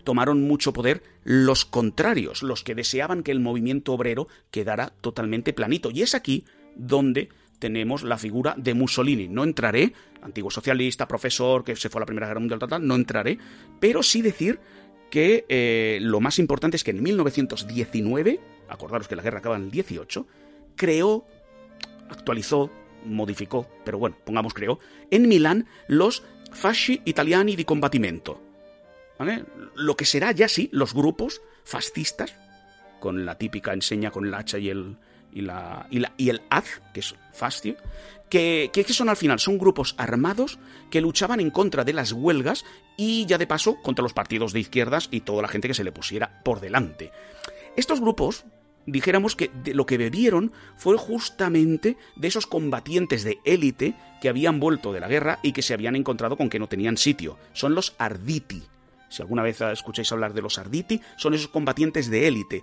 tomaron mucho poder los contrarios, los que deseaban que el movimiento obrero quedara totalmente planito. Y es aquí donde tenemos la figura de Mussolini. No entraré, antiguo socialista, profesor, que se fue a la Primera Guerra Mundial, total, no entraré, pero sí decir que eh, lo más importante es que en 1919, acordaros que la guerra acaba en el 18, creó, actualizó, modificó, pero bueno, pongamos creó, en Milán los Fasci Italiani di Combattimento. ¿Vale? Lo que será ya sí los grupos fascistas, con la típica enseña con el hacha y el, y, la, y, la, y el haz, que es que, que, son al final, son grupos armados que luchaban en contra de las huelgas y ya de paso contra los partidos de izquierdas y toda la gente que se le pusiera por delante. Estos grupos, dijéramos que de lo que bebieron fue justamente de esos combatientes de élite que habían vuelto de la guerra y que se habían encontrado con que no tenían sitio. Son los arditi. Si alguna vez escucháis hablar de los arditi, son esos combatientes de élite.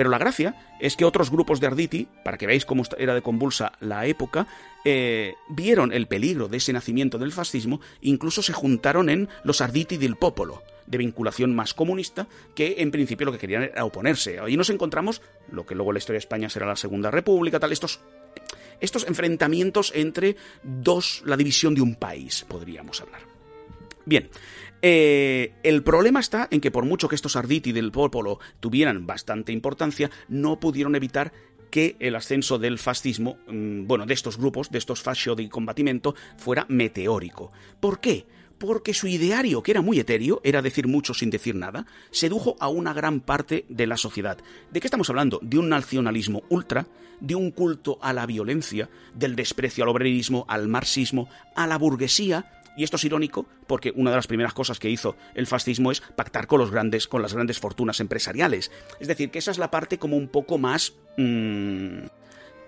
Pero la gracia es que otros grupos de Arditi, para que veáis cómo era de convulsa la época, eh, vieron el peligro de ese nacimiento del fascismo, incluso se juntaron en los Arditi del Popolo, de vinculación más comunista, que en principio lo que querían era oponerse. Ahí nos encontramos lo que luego en la historia de España será la Segunda República, tal, estos, estos enfrentamientos entre dos, la división de un país, podríamos hablar. Bien, eh, el problema está en que por mucho que estos Arditi del Popolo tuvieran bastante importancia, no pudieron evitar que el ascenso del fascismo, mmm, bueno, de estos grupos, de estos fascio de combatimiento, fuera meteórico. ¿Por qué? Porque su ideario, que era muy etéreo, era decir mucho sin decir nada, sedujo a una gran parte de la sociedad. ¿De qué estamos hablando? De un nacionalismo ultra, de un culto a la violencia, del desprecio al obrerismo, al marxismo, a la burguesía, y esto es irónico porque una de las primeras cosas que hizo el fascismo es pactar con los grandes, con las grandes fortunas empresariales. Es decir, que esa es la parte como un poco más, mmm,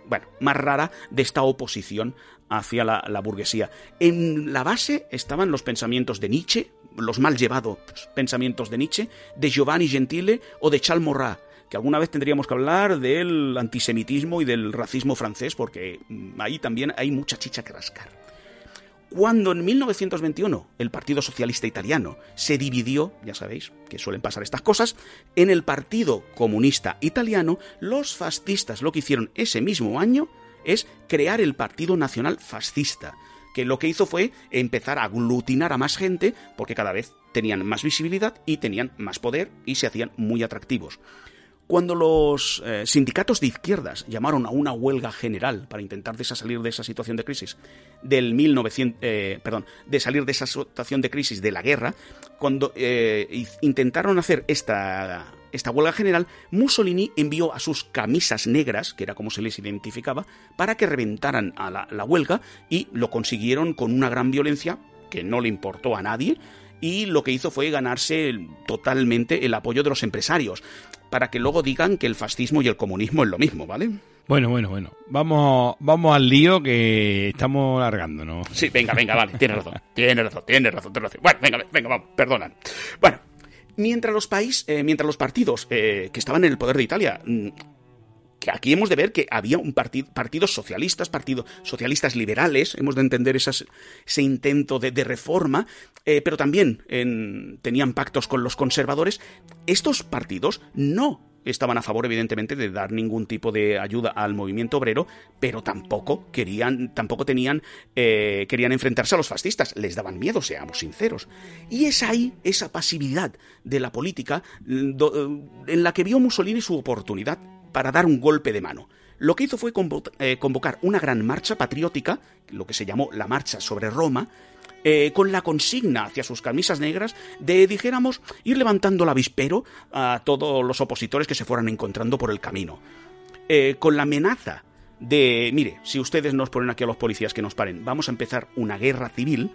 bueno, más rara de esta oposición hacia la, burguesía. En la base estaban los pensamientos de Nietzsche, los mal llevados pensamientos de Nietzsche, de Giovanni Gentile o de Charles que alguna vez tendríamos que hablar del antisemitismo y del racismo francés, porque ahí también hay mucha chicha que rascar cuando en 1921 el Partido Socialista Italiano se dividió, ya sabéis que suelen pasar estas cosas, en el Partido Comunista Italiano, los fascistas lo que hicieron ese mismo año es crear el Partido Nacional Fascista, que lo que hizo fue empezar a aglutinar a más gente porque cada vez tenían más visibilidad y tenían más poder y se hacían muy atractivos. Cuando los eh, sindicatos de izquierdas llamaron a una huelga general para intentar salir de esa situación de crisis del 1900, eh, perdón, de salir de esa situación de crisis de la guerra, cuando eh, intentaron hacer esta esta huelga general, Mussolini envió a sus camisas negras, que era como se les identificaba, para que reventaran a la huelga y lo consiguieron con una gran violencia que no le importó a nadie y lo que hizo fue ganarse totalmente el apoyo de los empresarios, para que luego digan que el fascismo y el comunismo es lo mismo, ¿vale? Bueno, bueno, bueno. Vamos, vamos al lío que estamos largando, ¿no? Sí, venga, venga, vale, tienes razón, tienes razón, tienes razón, tienes razón. Bueno, venga, venga, vamos, perdonan. Bueno, mientras los países, eh, mientras los partidos eh, que estaban en el poder de Italia, mm, que aquí hemos de ver que había un partido, partidos socialistas, partidos socialistas liberales, hemos de entender ese intento de, reforma, eh, pero también en- tenían pactos con los conservadores. Estos partidos no estaban a favor, evidentemente, de dar ningún tipo de ayuda al movimiento obrero, pero tampoco querían, tampoco tenían, eh, querían enfrentarse a los fascistas. Les daban miedo, seamos sinceros. Y es ahí esa pasividad de la política mm, do- en la que vio Mussolini su oportunidad para dar un golpe de mano. Lo que hizo fue eh, convocar una gran marcha patriótica, lo que se llamó la Marcha sobre Roma, eh, con la consigna hacia sus camisas negras de, dijéramos, ir levantando el avispero a todos los opositores que se fueran encontrando por el camino. Eh, con la amenaza de, mire, si ustedes nos ponen aquí a los policías que nos paren, vamos a empezar una guerra civil,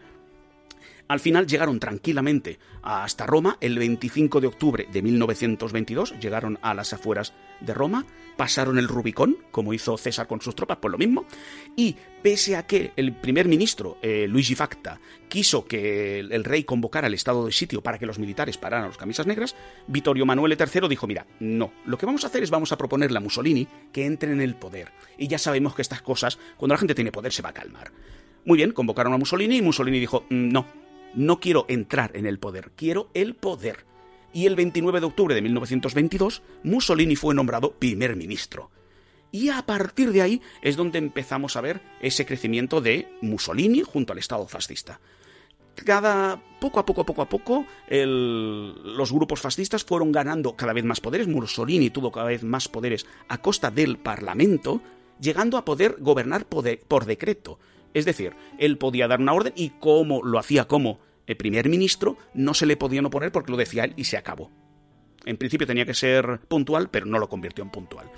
al final llegaron tranquilamente hasta Roma el 25 de octubre de 1922, llegaron a las afueras de Roma, pasaron el Rubicón, como hizo César con sus tropas, por lo mismo, y pese a que el primer ministro, eh, Luigi Facta, quiso que el, rey convocara el estado de sitio para que los militares pararan los camisas negras, Vittorio Manuel III dijo, mira, no, lo que vamos a hacer es vamos a proponerle a Mussolini que entre en el poder, y ya sabemos que estas cosas, cuando la gente tiene poder, se va a calmar. Muy bien, convocaron a Mussolini y Mussolini dijo, "Mm, no, no quiero entrar en el poder, quiero el poder. Y el 29 de octubre de 1922, Mussolini fue nombrado primer ministro. Y a partir de ahí es donde empezamos a ver ese crecimiento de Mussolini junto al Estado fascista. Cada poco a poco, poco a poco, los grupos fascistas fueron ganando cada vez más poderes. Mussolini tuvo cada vez más poderes a costa del Parlamento, llegando a poder gobernar por decreto. Es decir, él podía dar una orden y como lo hacía como el primer ministro, no se le podían oponer porque lo decía él y se acabó. En principio tenía que ser puntual, pero no lo convirtió en puntual.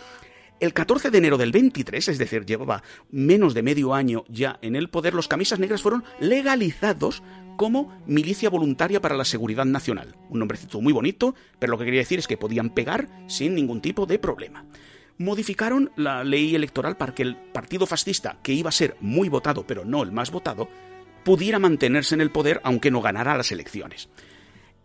El 14 de enero del 23, es decir, llevaba menos de medio año ya en el poder, los camisas negras fueron legalizados como milicia voluntaria para la seguridad nacional. Un nombrecito muy bonito, pero lo que quería decir es que podían pegar sin ningún tipo de problema. Modificaron la ley electoral para que el partido fascista, que iba a ser muy votado, pero no el más votado, pudiera mantenerse en el poder aunque no ganara las elecciones.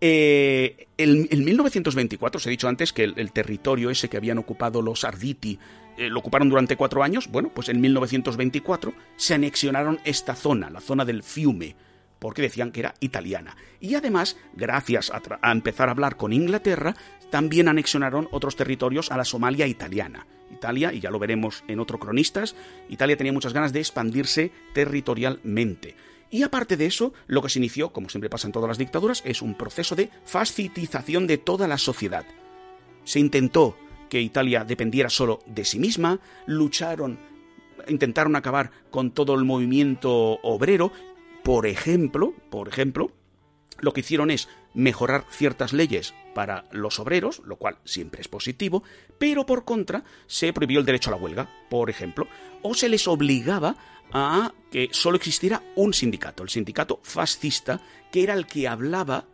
Eh, en 1924, os he dicho antes que el, territorio ese que habían ocupado los Arditi eh, lo ocuparon durante cuatro años. Bueno, pues en 1924 se anexionaron esta zona, la zona del Fiume, porque decían que era italiana. Y además, gracias a, a empezar a hablar con Inglaterra, también anexionaron otros territorios a la Somalia italiana. Italia, y ya lo veremos en otro cronistas, Italia tenía muchas ganas de expandirse territorialmente. Y aparte de eso, lo que se inició, como siempre pasa en todas las dictaduras, es un proceso de fascitización de toda la sociedad. Se intentó que Italia dependiera solo de sí misma, lucharon, intentaron acabar con todo el movimiento obrero, por ejemplo, por ejemplo, lo que hicieron es mejorar ciertas leyes para los obreros, lo cual siempre es positivo, pero por contra se prohibió el derecho a la huelga, por ejemplo, o se les obligaba a que solo existiera un sindicato, el sindicato fascista, que era el que hablaba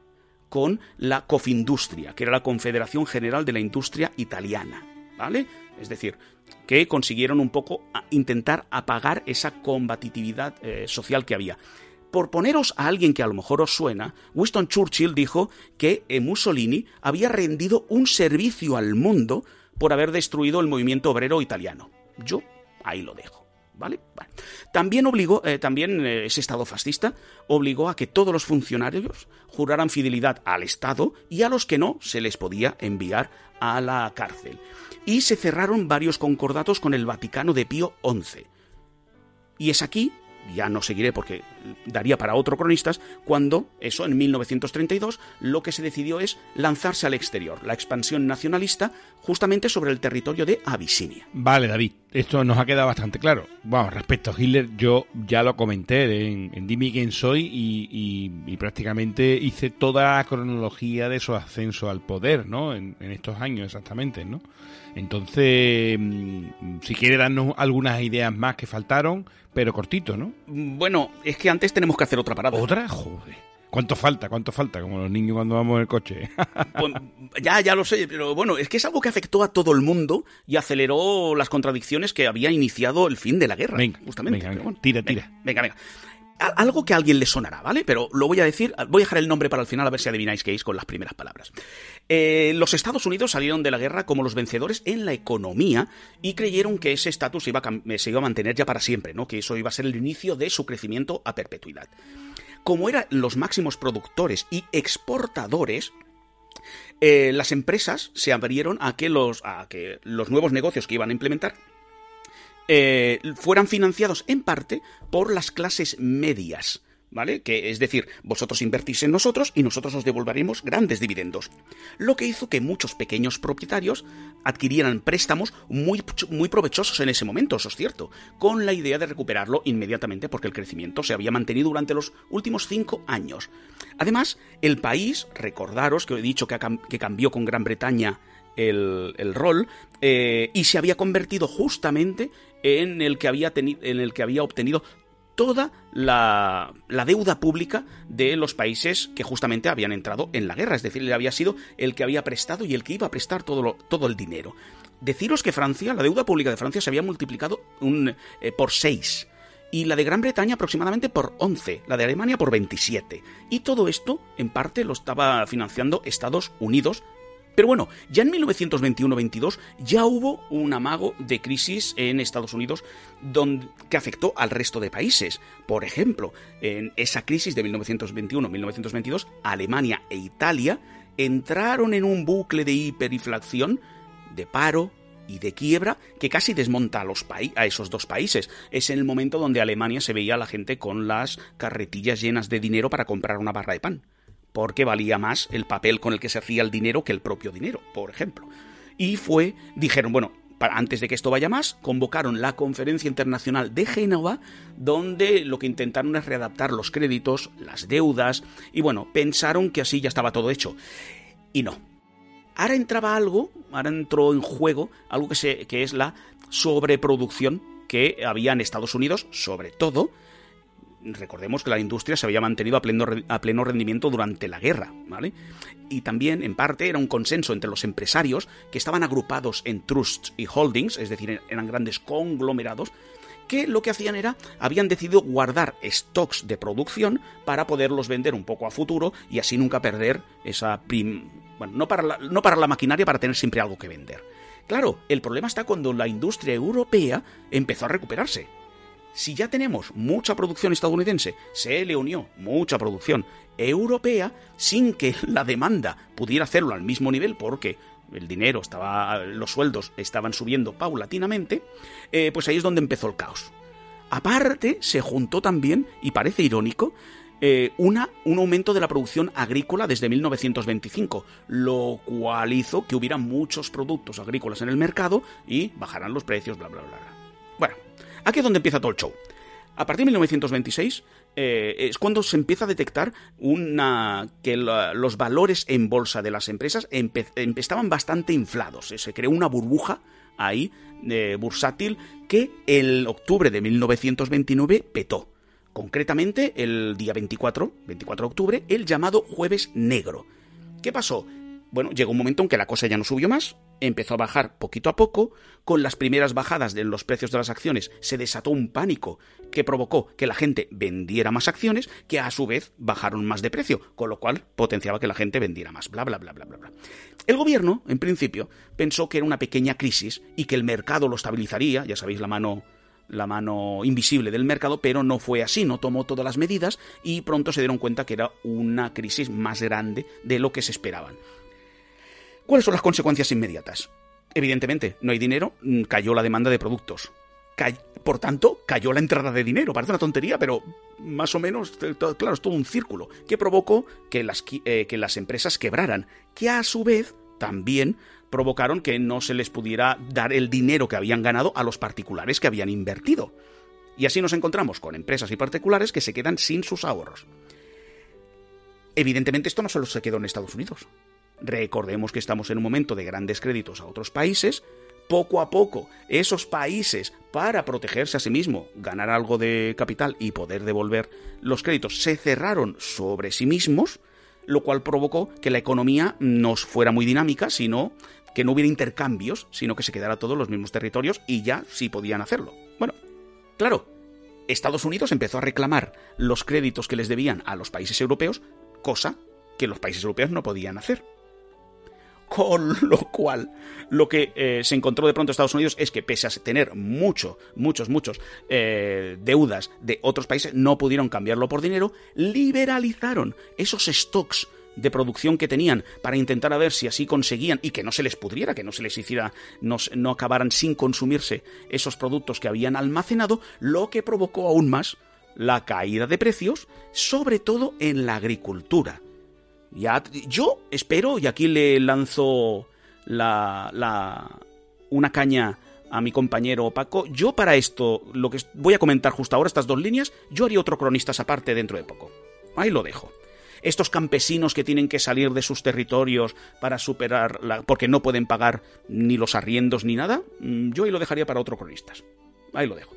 con la Confindustria, que era la Confederación General de la Industria Italiana, ¿vale? Es decir, que consiguieron un poco intentar apagar esa combatividad eh, social que había. Por poneros a alguien que a lo mejor os suena, Winston Churchill dijo que eh, Mussolini había rendido un servicio al mundo por haber destruido el movimiento obrero italiano. Yo ahí lo dejo. También obligó, eh, también eh, ese Estado fascista obligó a que todos los funcionarios juraran fidelidad al Estado y a los que no se les podía enviar a la cárcel. Y se cerraron varios concordatos con el Vaticano de Pío XI. Y es aquí, ya no seguiré porque daría para otro cronistas, cuando eso, en 1932, lo que se decidió es lanzarse al exterior, la expansión nacionalista, justamente sobre el territorio de Abisinia. Vale, David, esto nos ha quedado bastante claro. Bueno, respecto a Hitler, yo ya lo comenté en, en Dime quién soy y, y- y prácticamente hice toda la cronología de su ascenso al poder, ¿no? En, en estos años exactamente, ¿no? Entonces, mm, si quiere darnos algunas ideas más que faltaron, pero cortito, ¿no? Bueno, es que antes tenemos que hacer otra parada. ¿Otra? Joder. ¿Cuánto falta? ¿Cuánto falta? Como los niños cuando vamos en el coche. Pues, ya, ya lo sé, pero bueno, es que es algo que afectó a todo el mundo y aceleró las contradicciones que había iniciado el fin de la guerra. Venga, justamente. venga, venga, bueno. tira, tira. Venga, venga. A- Algo que a alguien le sonará, ¿vale? Pero lo voy a decir, voy a dejar el nombre para el final a ver si adivináis qué es con las primeras palabras. Eh, los Estados Unidos salieron de la guerra como los vencedores en la economía y creyeron que ese estatus cam- se iba a mantener ya para siempre, ¿no? Que eso iba a ser el inicio de su crecimiento a perpetuidad. Como eran los máximos productores y exportadores, eh, las empresas se abrieron a a que los nuevos negocios que iban a implementar eh, fueran financiados en parte por las clases medias. ¿Vale? Que es decir, vosotros invertís en nosotros y nosotros os devolveremos grandes dividendos. Lo que hizo que muchos pequeños propietarios adquirieran préstamos muy, muy provechosos en ese momento, eso es cierto, con la idea de recuperarlo inmediatamente porque el crecimiento se había mantenido durante los últimos cinco años. Además, el país, recordaros que he dicho que, cambió con Gran Bretaña el, el rol eh, y se había convertido justamente en el que había, en el que había obtenido toda la, la deuda pública de los países que justamente habían entrado en la guerra. Es decir, él había sido el que había prestado y el que iba a prestar todo, todo el dinero. Deciros que Francia, la deuda pública de Francia se había multiplicado un, eh, por 6 y la de Gran Bretaña aproximadamente por 11, la de Alemania por 27. Y todo esto, en parte, lo estaba financiando Estados Unidos. Pero bueno, ya en 1921-22 ya hubo un amago de crisis en Estados Unidos que afectó al resto de países. Por ejemplo, en esa crisis de 1921-1922, Alemania e Italia entraron en un bucle de hiperinflación, de paro, y de quiebra que casi desmonta a, los a esos dos países. Es el momento donde Alemania se veía a la gente con las carretillas llenas de dinero para comprar una barra de pan, porque valía más el papel con el que se hacía el dinero que el propio dinero, por ejemplo. Y fue, dijeron, bueno, antes de que esto vaya más, convocaron la Conferencia Internacional de Génova, donde lo que intentaron es readaptar los créditos, las deudas, y bueno, pensaron que así ya estaba todo hecho. Y no, ahora entraba algo, ahora entró en juego algo que, se, que es la sobreproducción que había en Estados Unidos, sobre todo. Recordemos que la industria se había mantenido a pleno, a pleno rendimiento durante la guerra, ¿vale? Y también, en parte, era un consenso entre los empresarios que estaban agrupados en trusts y holdings, es decir, eran grandes conglomerados, que lo que hacían era, habían decidido guardar stocks de producción para poderlos vender un poco a futuro y así nunca perder esa prim... Bueno, no para, no para la maquinaria, para tener siempre algo que vender. Claro, el problema está cuando la industria europea empezó a recuperarse. Si ya tenemos mucha producción estadounidense, se le unió mucha producción europea sin que la demanda pudiera hacerlo al mismo nivel porque el dinero estaba, los sueldos estaban subiendo paulatinamente, eh, pues ahí es donde empezó el caos. Aparte, se juntó también, y parece irónico, eh, una, un aumento de la producción agrícola desde 1925, lo cual hizo que hubiera muchos productos agrícolas en el mercado y bajaran los precios, bla, bla, bla. Aquí es donde empieza todo el show. A partir de 1926 eh, es cuando se empieza a detectar una que los valores en bolsa de las empresas em- estaban bastante inflados. Eh, Se creó una burbuja ahí eh, bursátil que el octubre de 1929 petó. Concretamente el día 24, 24 de octubre, el llamado jueves negro. ¿Qué pasó? Bueno, llegó un momento en que la cosa ya no subió más, empezó a bajar poquito a poco, con las primeras bajadas de los precios de las acciones se desató un pánico que provocó que la gente vendiera más acciones, que a su vez bajaron más de precio, con lo cual potenciaba que la gente vendiera más, bla, bla, bla, bla, bla, bla. El gobierno, en principio, pensó que era una pequeña crisis y que el mercado lo estabilizaría, ya sabéis la mano la mano invisible del mercado, pero no fue así, no tomó todas las medidas y pronto se dieron cuenta que era una crisis más grande de lo que se esperaban. ¿Cuáles son las consecuencias inmediatas? Evidentemente, no hay dinero, mm, cayó la demanda de productos. Por tanto, cayó la entrada de dinero. Parece una tontería, pero más o menos, claro, es todo un círculo que provocó que las, eh, que las empresas quebraran, que a su vez también provocaron que no se les pudiera dar el dinero que habían ganado a los particulares que habían invertido. Y así nos encontramos con empresas y particulares que se quedan sin sus ahorros. Evidentemente esto no solo se quedó en Estados Unidos. Recordemos que estamos en un momento de grandes créditos a otros países. Poco a poco, esos países, para protegerse a sí mismo, ganar algo de capital y poder devolver los créditos, se cerraron sobre sí mismos, lo cual provocó que la economía no fuera muy dinámica, sino que no hubiera intercambios, sino que se quedara todos los mismos territorios y ya sí podían hacerlo. Bueno, claro, Estados Unidos empezó a reclamar los créditos que les debían a los países europeos, cosa que los países europeos no podían hacer. Con lo cual, lo que eh, se encontró de pronto Estados Unidos es que pese a tener mucho, muchos, muchos eh, deudas de otros países, no pudieron cambiarlo por dinero, liberalizaron esos stocks de producción que tenían para intentar a ver si así conseguían y que no se les pudriera, que no se les hiciera, no, no acabaran sin consumirse esos productos que habían almacenado, lo que provocó aún más la caída de precios, sobre todo en la agricultura. Ya, yo espero, y aquí le lanzo la, la, una caña a mi compañero Paco, yo para esto, lo que voy a comentar justo ahora, estas dos líneas, yo haría otro cronistas aparte dentro de poco. Ahí lo dejo. Estos campesinos que tienen que salir de sus territorios para superar la... porque no pueden pagar ni los arriendos ni nada, mm, yo ahí lo dejaría para otro cronistas. Ahí lo dejo.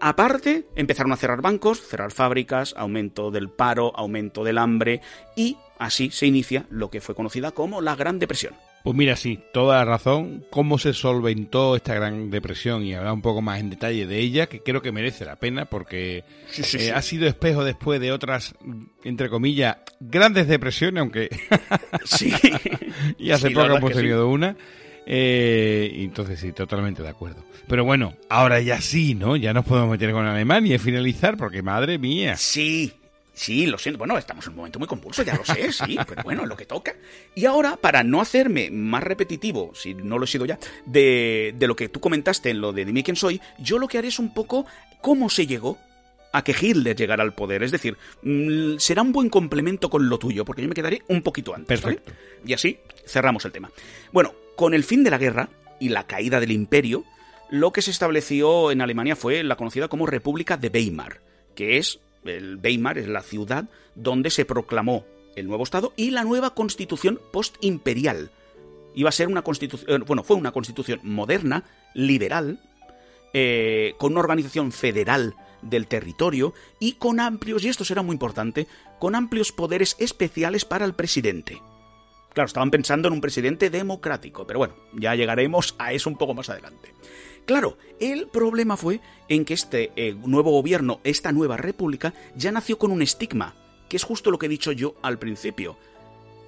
Aparte, empezaron a cerrar bancos, cerrar fábricas, aumento del paro, aumento del hambre y así se inicia lo que fue conocida como la Gran Depresión. Pues mira, sí, toda la razón. ¿Cómo se solventó esta gran depresión? Y hablar un poco más en detalle de ella, que creo que merece la pena, porque Sí, sí, eh, sí. ha sido espejo después de otras, entre comillas, grandes depresiones, aunque Sí. y hace poco hemos tenido una. Eh, entonces sí, totalmente de acuerdo. Pero bueno, ahora ya sí, ¿no? Ya nos podemos meter con Alemania y finalizar, porque madre mía. Sí, sí, lo siento. Bueno, estamos en un momento muy convulso, ya lo sé, sí, pero bueno, es lo que toca. Y ahora, para no hacerme más repetitivo, si no lo he sido ya, de, de lo que tú comentaste en lo de Dime quién soy, yo lo que haré es un poco cómo se llegó a que Hitler llegara al poder. Es decir, mm, será un buen complemento con lo tuyo, porque yo me quedaré un poquito antes. ¿vale? Perfecto. Y así cerramos el tema. Bueno, con el fin de la guerra y la caída del imperio, lo que se estableció en Alemania fue la conocida como República de Weimar, que es, el Weimar es la ciudad donde se proclamó el nuevo Estado y la nueva constitución postimperial. Iba a ser una constitución, bueno, fue una constitución moderna, liberal, eh, con una organización federal del territorio y con amplios, y esto será muy importante, con amplios poderes especiales para el presidente. Claro, estaban pensando en un presidente democrático, pero bueno, ya llegaremos a eso un poco más adelante. Claro, el problema fue en que este eh, nuevo gobierno, esta nueva república, ya nació con un estigma, que es justo lo que he dicho yo al principio.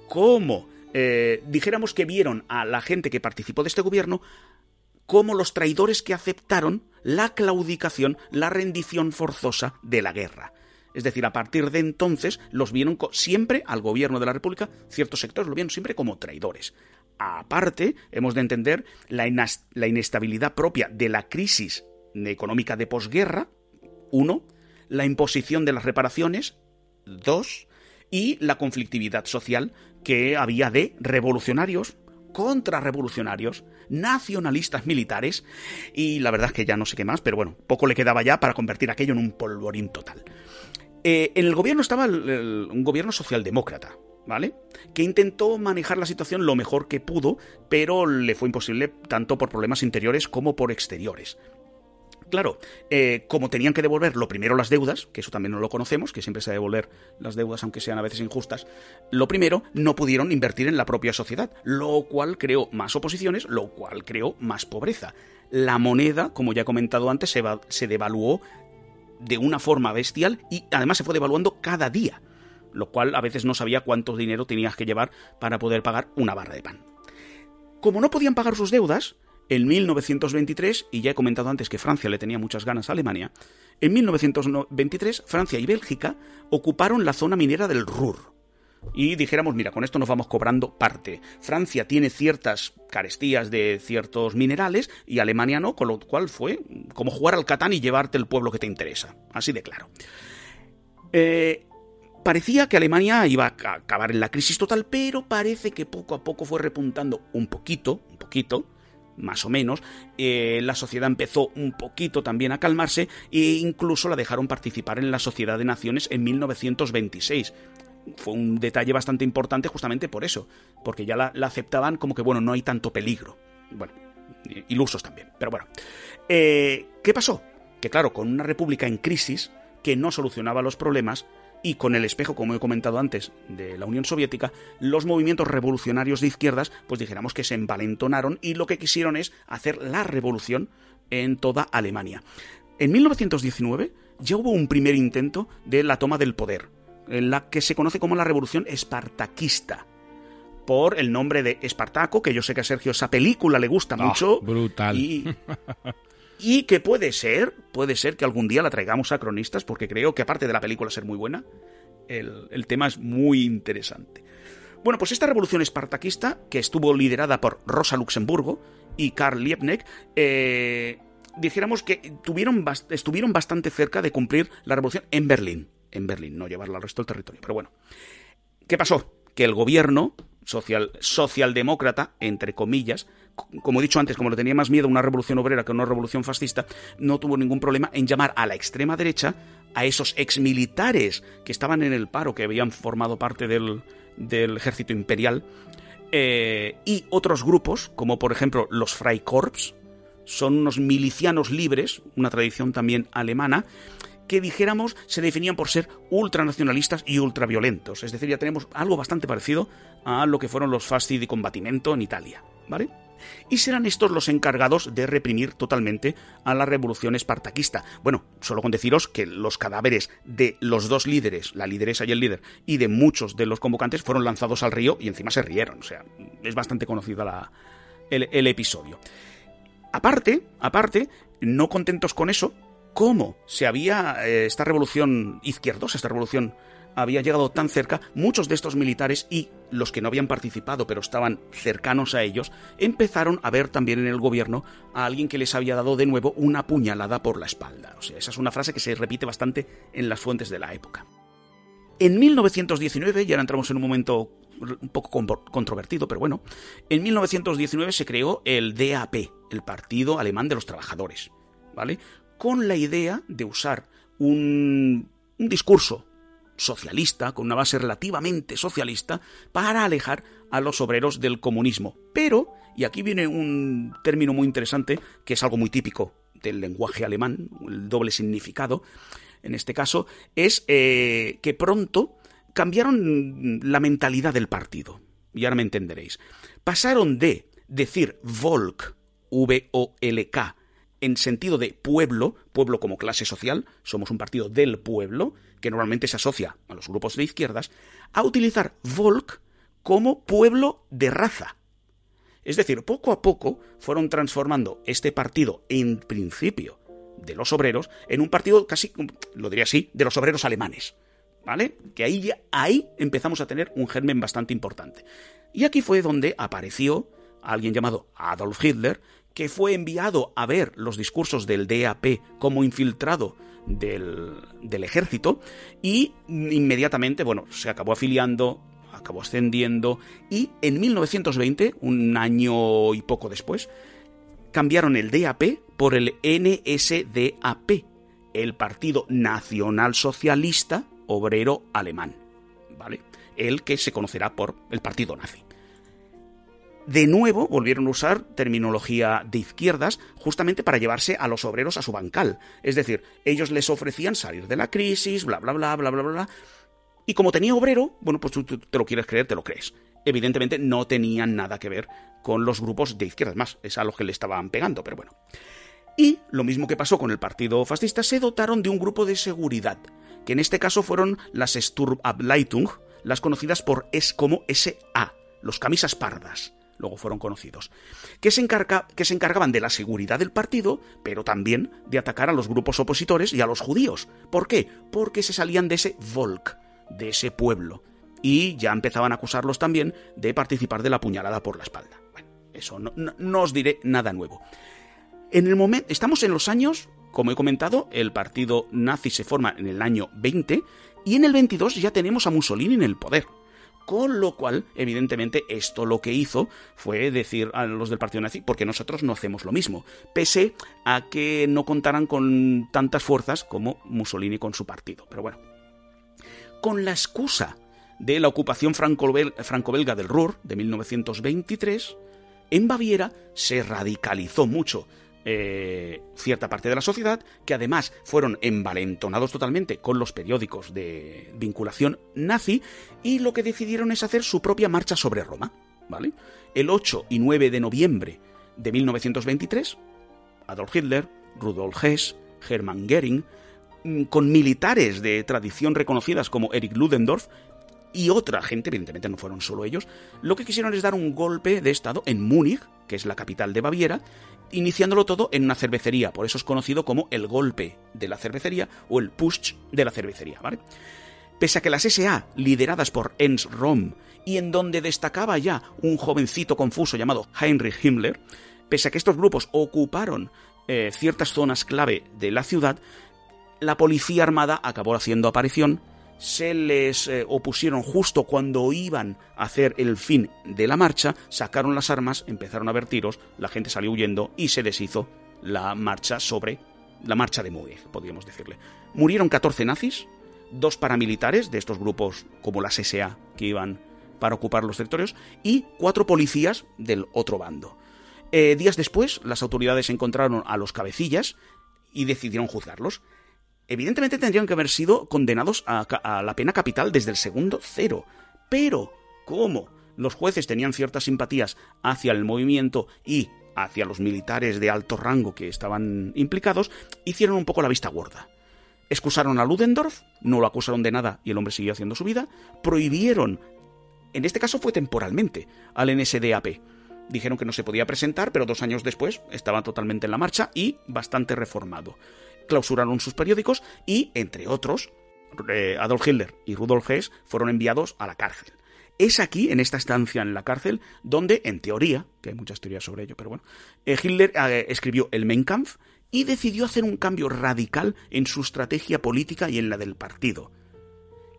¿Cómo? Eh, dijéramos que vieron a la gente que participó de este gobierno como los traidores que aceptaron la claudicación, la rendición forzosa de la guerra. Es decir, a partir de entonces los vieron siempre al gobierno de la República, ciertos sectores lo vieron siempre como traidores. Aparte, hemos de entender la inestabilidad propia de la crisis económica de posguerra, uno, la imposición de las reparaciones, dos, y la conflictividad social que había de revolucionarios, contrarrevolucionarios, nacionalistas militares, y la verdad es que ya no sé qué más, pero bueno, poco le quedaba ya para convertir aquello en un polvorín total. Eh, en el gobierno estaba un gobierno socialdemócrata, ¿vale? Que intentó manejar la situación lo mejor que pudo, pero le fue imposible tanto por problemas interiores como por exteriores. Claro, eh, como tenían que devolver lo primero las deudas, que eso también no lo conocemos, que siempre se ha de devolver las deudas aunque sean a veces injustas, lo primero no pudieron invertir en la propia sociedad, lo cual creó más oposiciones, lo cual creó más pobreza. La moneda, como ya he comentado antes, se devaluó de una forma bestial y además se fue devaluando cada día, lo cual a veces no sabía cuánto dinero tenías que llevar para poder pagar una barra de pan. Como no podían pagar sus deudas, en 1923, y ya he comentado antes que Francia le tenía muchas ganas a Alemania, en 1923 Francia y Bélgica ocuparon la zona minera del Ruhr, y dijéramos, mira, con esto nos vamos cobrando parte. Francia tiene ciertas carestías de ciertos minerales y Alemania no, con lo cual fue como jugar al Catán y llevarte el pueblo que te interesa. Así de claro. Eh, parecía que Alemania iba a acabar en la crisis total, pero parece que poco a poco fue repuntando un poquito, un poquito, más o menos. Eh, la sociedad empezó un poquito también a calmarse e incluso la dejaron participar en la Sociedad de Naciones en 1926. Fue un detalle bastante importante justamente por eso, porque ya la, aceptaban como que, bueno, no hay tanto peligro. Bueno, ilusos también, pero bueno. Eh, ¿Qué pasó? Que claro, con una república en crisis, que no solucionaba los problemas, y con el espejo, como he comentado antes, de la Unión Soviética, los movimientos revolucionarios de izquierdas, pues dijéramos que se envalentonaron y lo que quisieron es hacer la revolución en toda Alemania. En 1919 ya hubo un primer intento de la toma del poder, en la que se conoce como la Revolución Espartaquista por el nombre de Espartaco, que yo sé que a Sergio esa película le gusta Ah, mucho. brutal. Y, y que puede ser, puede ser que algún día la traigamos a cronistas, porque creo que aparte de la película ser muy buena, el, el tema es muy interesante. Bueno, pues esta revolución espartaquista, que estuvo liderada por Rosa Luxemburgo y Karl Liebknecht, eh, dijéramos que tuvieron estuvieron bastante cerca de cumplir la revolución en Berlín. En Berlín, no llevarla al resto del territorio. Pero bueno, ¿qué pasó? Que el gobierno social, socialdemócrata, entre comillas, como he dicho antes, como le tenía más miedo una revolución obrera que una revolución fascista, no tuvo ningún problema en llamar a la extrema derecha a esos exmilitares que estaban en el paro, que habían formado parte del, del ejército imperial, eh, y otros grupos, como por ejemplo los Freikorps, son unos milicianos libres, una tradición también alemana, que dijéramos se definían por ser ultranacionalistas y ultraviolentos. Es decir, ya tenemos algo bastante parecido a lo que fueron los Fasti di Combattimento en Italia, ¿vale? Y serán estos los encargados de reprimir totalmente a la revolución espartaquista. Bueno, solo con deciros que los cadáveres de los dos líderes, la lideresa y el líder, y de muchos de los convocantes fueron lanzados al río y encima se rieron. O sea, es bastante conocida la, el episodio. Aparte, aparte, no contentos con eso, cómo se había eh, esta revolución izquierdosa, esta revolución había llegado tan cerca, muchos de estos militares y los que no habían participado pero estaban cercanos a ellos, empezaron a ver también en el gobierno a alguien que les había dado de nuevo una puñalada por la espalda. O sea, esa es una frase que se repite bastante en las fuentes de la época. En 1919, y ahora entramos en un momento un poco con- controvertido, pero bueno, en 1919 se creó el DAP, el Partido Alemán de los Trabajadores, ¿vale? Con la idea de usar un, discurso socialista, con una base relativamente socialista, para alejar a los obreros del comunismo. Pero, y aquí viene un término muy interesante, que es algo muy típico del lenguaje alemán, el doble significado, en este caso, es eh, que pronto cambiaron la mentalidad del partido. Y ahora me entenderéis. Pasaron de decir Volk, V-O-L-K, en sentido de pueblo, pueblo como clase social, somos un partido del pueblo, que normalmente se asocia a los grupos de izquierdas, a utilizar Volk como pueblo de raza. Es decir, poco a poco fueron transformando este partido, en principio, de los obreros, en un partido casi, lo diría así, de los obreros alemanes. ¿Vale? Que ahí, ya- ahí empezamos a tener un germen bastante importante. Y aquí fue donde apareció alguien llamado Adolf Hitler, que fue enviado a ver los discursos del DAP como infiltrado del, del ejército y inmediatamente, bueno, se acabó afiliando, acabó ascendiendo y en 1920, un año y poco después, cambiaron el DAP por el NSDAP, el Partido Nacional Socialista Obrero Alemán, ¿vale? El que se conocerá por el Partido Nazi. De nuevo volvieron a usar terminología de izquierdas justamente para llevarse a los obreros a su bancal. Es decir, ellos les ofrecían salir de la crisis, bla, bla, bla, bla, bla, bla. Y como tenía obrero, bueno, pues tú, tú te lo quieres creer, te lo crees. Evidentemente no tenían nada que ver con los grupos de izquierdas más, es a los que le estaban pegando, pero bueno. Y lo mismo que pasó con el partido fascista, se dotaron de un grupo de seguridad, que en este caso fueron las Sturmableitung, las conocidas por es como SA, los camisas pardas, luego fueron conocidos, que se, encarga, que se encargaban de la seguridad del partido, pero también de atacar a los grupos opositores y a los judíos. ¿Por qué? Porque se salían de ese Volk, de ese pueblo. y ya empezaban a acusarlos también de participar de la puñalada por la espalda. Bueno, eso no, no- os diré nada nuevo. En el momento, estamos en los años, como he comentado, el partido nazi se forma en el año 20 y en el 22 ya tenemos a Mussolini en el poder. Con lo cual, evidentemente, esto lo que hizo fue decir a los del partido nazi, porque nosotros no hacemos lo mismo, pese a que no contaran con tantas fuerzas como Mussolini con su partido. Pero bueno, con la excusa de la ocupación franco-bel- franco-belga del Ruhr de 1923, en Baviera se radicalizó mucho eh, cierta parte de la sociedad, que además fueron envalentonados totalmente con los periódicos de vinculación nazi, y lo que decidieron es hacer su propia marcha sobre Roma. ¿vale? El 8 y 9 de noviembre de 1923, Adolf Hitler, Rudolf Hess, Hermann Göring, mm, con militares de tradición reconocidas como Erich Ludendorff y otra gente, evidentemente no fueron solo ellos, lo que quisieron es dar un golpe de Estado en Múnich, que es la capital de Baviera, iniciándolo todo en una cervecería, por eso es conocido como el golpe de la cervecería o el push de la cervecería, ¿vale? Pese a que las SA, lideradas por Ernst Röhm, y en donde destacaba ya un jovencito confuso llamado Heinrich Himmler, pese a que estos grupos ocuparon eh, ciertas zonas clave de la ciudad, la policía armada acabó haciendo aparición, se les eh, opusieron justo cuando iban a hacer el fin de la marcha, sacaron las armas, empezaron a ver tiros, la gente salió huyendo y se deshizo la marcha sobre la marcha de Múnich, podríamos decirle. Murieron 14 nazis, dos paramilitares de estos grupos como las SA que iban para ocupar los territorios y cuatro policías del otro bando. Eh, días después, las autoridades encontraron a los cabecillas y decidieron juzgarlos. Evidentemente tendrían que haber sido condenados a, la pena capital desde el segundo cero. Pero, como los jueces tenían ciertas simpatías hacia el movimiento y hacia los militares de alto rango que estaban implicados, hicieron un poco la vista gorda. Excusaron a Ludendorff, no lo acusaron de nada y el hombre siguió haciendo su vida. Prohibieron, en este caso fue temporalmente, al NSDAP. Dijeron que no se podía presentar, pero dos años después estaba totalmente en la marcha y bastante reformado. Clausuraron sus periódicos y, entre otros, eh, Adolf Hitler y Rudolf Hess fueron enviados a la cárcel. Es aquí, en esta estancia en la cárcel, donde, en teoría, que hay muchas teorías sobre ello, pero bueno, eh, Hitler eh, escribió el Mein Kampf y decidió hacer un cambio radical en su estrategia política y en la del partido.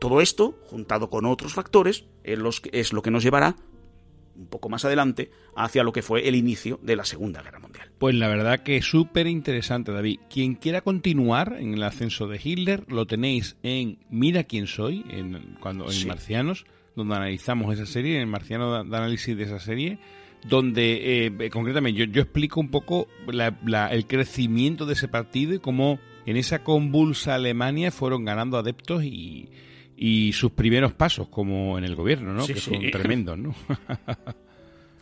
Todo esto, juntado con otros factores, es, lo que nos llevará, un poco más adelante, hacia lo que fue el inicio de la Segunda Guerra Mundial. Pues la verdad que es súper interesante, David. Quien quiera continuar en el ascenso de Hitler, lo tenéis en Mira quién soy, en, cuando, en Sí. Marcianos, donde analizamos esa serie, en el Marciano de análisis de esa serie, donde eh, concretamente yo, yo explico un poco la- la- el crecimiento de ese partido y cómo en esa convulsa Alemania fueron ganando adeptos y, y sus primeros pasos como en el gobierno, ¿no? Sí, que sí. son tremendos, ¿no?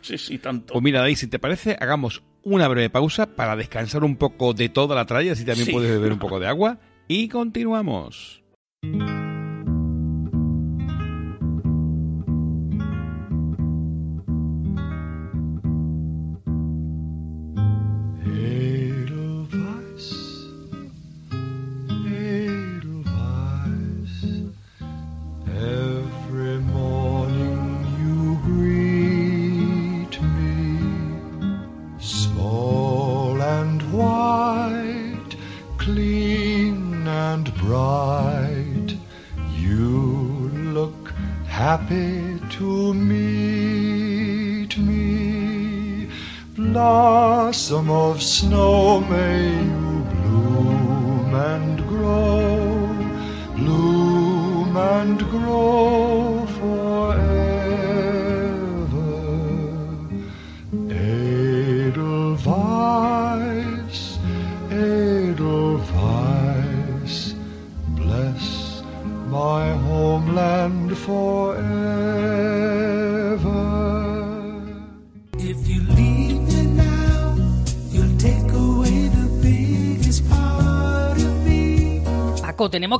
Sí, sí, tanto. Pues mira, Dai, si te parece, hagamos una breve pausa para descansar un poco de toda la tralla, así también Sí. puedes beber un poco de agua. Y continuamos.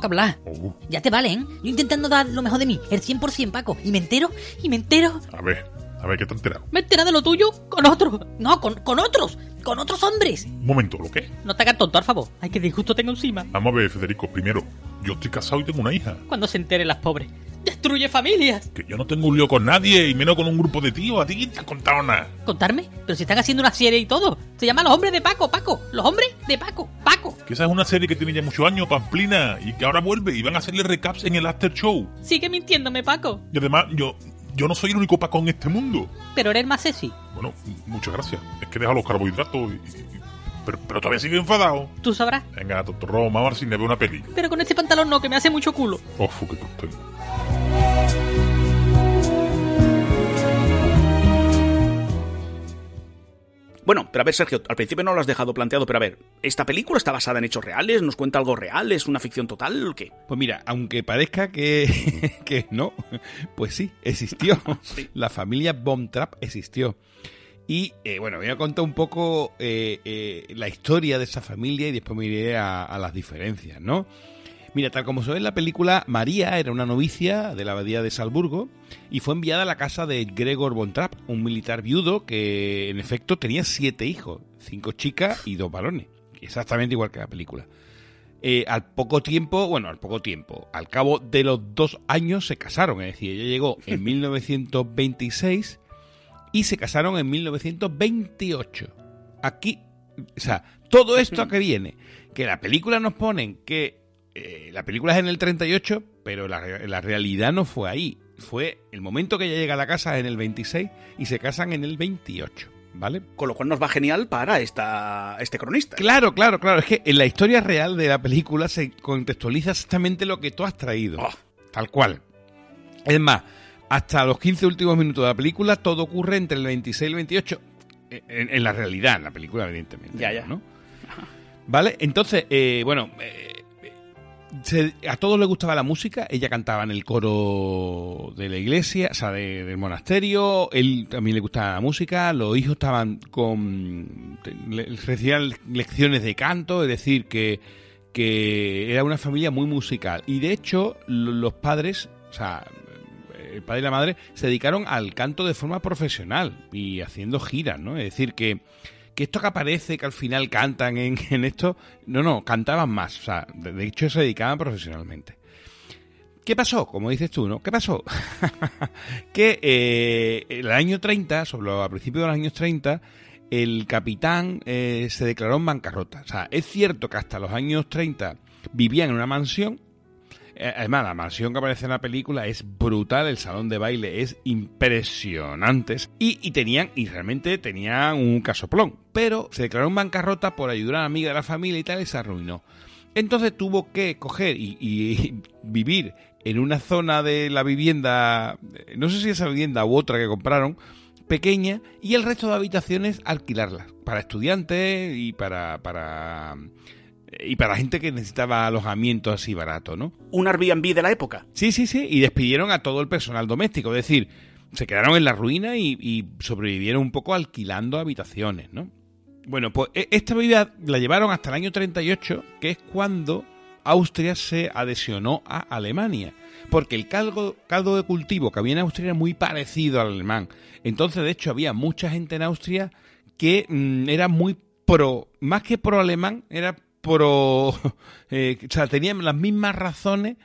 Tenemos que hablar. Ya te vale, ¿eh? Yo intentando dar lo mejor de mí, el 100%, Paco. Y me entero, y me entero, A ver, a ver, ¿qué te has enterado? me entero de lo tuyo con otros. No, con, con otros, con otros hombres. Un momento, ¿lo qué? No te hagas tonto, por favor. Ay, que disgusto tengo encima. Vamos a ver, Federico, primero, yo estoy casado y tengo una hija. Cuando se enteren las pobres. ¡Destruye familias! Que yo no tengo un lío con nadie y menos con un grupo de tíos. ¿A ti quién te ha contado nada? ¿Contarme? Pero si están haciendo una serie y todo. Se llama Los Hombres de Paco, Paco. Los Hombres de Paco, Paco. Que esa es una serie que tiene ya muchos años, Pamplina, y que ahora vuelve y van a hacerle recaps en el After Show. Sigue mintiéndome, Paco. Y además, yo, yo no soy el único Paco en este mundo. Pero eres más sexy. Bueno, muchas gracias. Es que deja los carbohidratos y... y- pero, pero todavía sigue enfadado. Tú sabrás. Venga, Totorro, vamos a ver si me ve una peli. Pero con este pantalón no, que me hace mucho culo. Uf, qué tengo. Bueno, pero a ver, Sergio, al principio no lo has dejado planteado, pero a ver, ¿esta película está basada en hechos reales? ¿Nos cuenta algo real? ¿Es una ficción total? ¿O qué? Pues mira, aunque parezca que, que no, pues sí, existió. La familia Bomb Trap existió. Y eh, bueno, voy a contar un poco eh, eh, la historia de esa familia y después me iré a, a las diferencias, ¿no? Mira, tal como se ve en la película, María era una novicia de la abadía de Salzburgo y fue enviada a la casa de Gregor von Trapp, un militar viudo que en efecto tenía siete hijos, cinco chicas y dos varones, exactamente igual que la película. Eh, al poco tiempo, bueno, al poco tiempo, al cabo de los dos años se casaron, es decir, ella llegó en 1926 y se casaron en 1928. Aquí, o sea, todo esto a que viene, que la película nos ponen que eh, la película es en el 38, pero la, la realidad no fue ahí. Fue el momento que ella llega a la casa en el 26 y se casan en el 28, ¿vale? Con lo cual nos va genial para esta, este cronista. Claro, claro, claro. Es que en la historia real de la película se contextualiza exactamente lo que tú has traído. Oh. Tal cual. Es más, hasta los 15 últimos minutos de la película todo ocurre entre el 26 y el 28. En, en la realidad, en la película, evidentemente. Ya, ya. ¿no? ¿Vale? Entonces, eh, bueno, eh, se- a todos les gustaba la música. Ella cantaba en el coro de la iglesia, o sea, de- del monasterio. Él también le gustaba la música. Los hijos estaban con. recibían lecciones de canto, es decir, que, que era una familia muy musical. Y de hecho, lo- los padres, o sea, el padre y la madre se dedicaron al canto de forma profesional y haciendo giras, ¿no? Es decir, que, que esto que aparece, que al final cantan en, en esto, no, no, cantaban más, o sea, de, hecho se dedicaban profesionalmente. ¿Qué pasó? Como dices tú, ¿no? ¿Qué pasó? que eh, el año 30, sobre lo- a principios de los años 30, el capitán eh, se declaró en bancarrota. O sea, es cierto que hasta los años 30 vivían en una mansión, Además, la mansión que aparece en la película es brutal, el salón de baile es impresionante. Y, y tenían, y realmente tenían un casoplón. Pero se declaró en bancarrota por ayudar a una amiga de la familia y tal, y se arruinó. Entonces tuvo que coger y, y vivir en una zona de la vivienda, eh, no sé si esa vivienda u otra que compraron, pequeña, y el resto de habitaciones alquilarlas para estudiantes y para, para y para gente que necesitaba alojamiento así barato, ¿no? Un Airbnb de la época. Sí, sí, sí, y despidieron a todo el personal doméstico, es decir, se quedaron en la ruina y, y sobrevivieron un poco alquilando habitaciones, ¿no? Bueno, pues e- esta vida la llevaron hasta el año 38, que es cuando Austria se adhesionó a Alemania, porque el caldo, caldo de cultivo que había en Austria era muy parecido al alemán. Entonces, de hecho, había mucha gente en Austria que mm, era muy pro, más que pro alemán, era pro, eh, o sea, tenían las mismas razones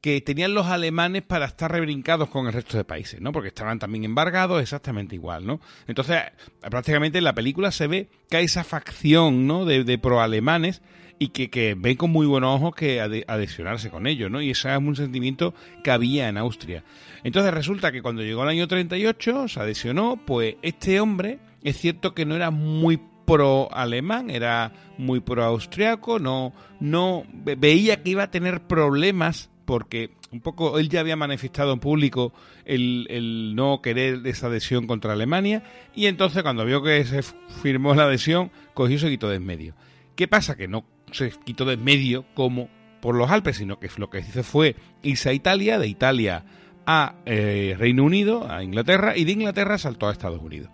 que tenían los alemanes para estar rebrincados con el resto de países, ¿no? Porque estaban también embargados exactamente igual, ¿no? Entonces, prácticamente en la película se ve que hay esa facción, ¿no? De, de pro-alemanes y que, que ven con muy buenos ojos que adhesionarse con ellos, ¿no? Y ese es un sentimiento que había en Austria. Entonces resulta que cuando llegó el año 38, se adhesionó, pues este hombre es cierto que no era muy pro alemán, era muy pro austriaco, no, no ve- veía que iba a tener problemas porque un poco él ya había manifestado en público el, el no querer esa adhesión contra Alemania y entonces cuando vio que se firmó la adhesión cogió y se quitó de en medio. ¿Qué pasa? Que no se quitó de en medio como por los Alpes, sino que lo que hizo fue irse a Italia, de Italia a eh, Reino Unido, a Inglaterra, y de Inglaterra saltó a Estados Unidos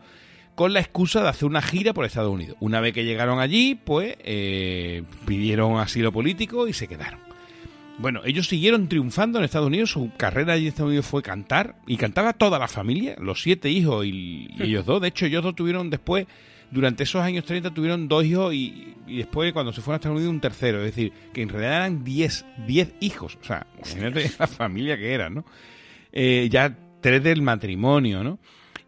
con la excusa de hacer una gira por Estados Unidos. Una vez que llegaron allí, pues eh, pidieron asilo político y se quedaron. Bueno, ellos siguieron triunfando en Estados Unidos, su carrera allí en Estados Unidos fue cantar, y cantaba toda la familia, los siete hijos y, ellos dos. De hecho, ellos dos tuvieron después durante esos años 30 tuvieron dos hijos y, y después cuando se fueron a Estados Unidos un tercero. Es decir, que en realidad eran 10 10 hijos. O sea, imagínate la familia que era, ¿no? Eh, ya tres del matrimonio, ¿no?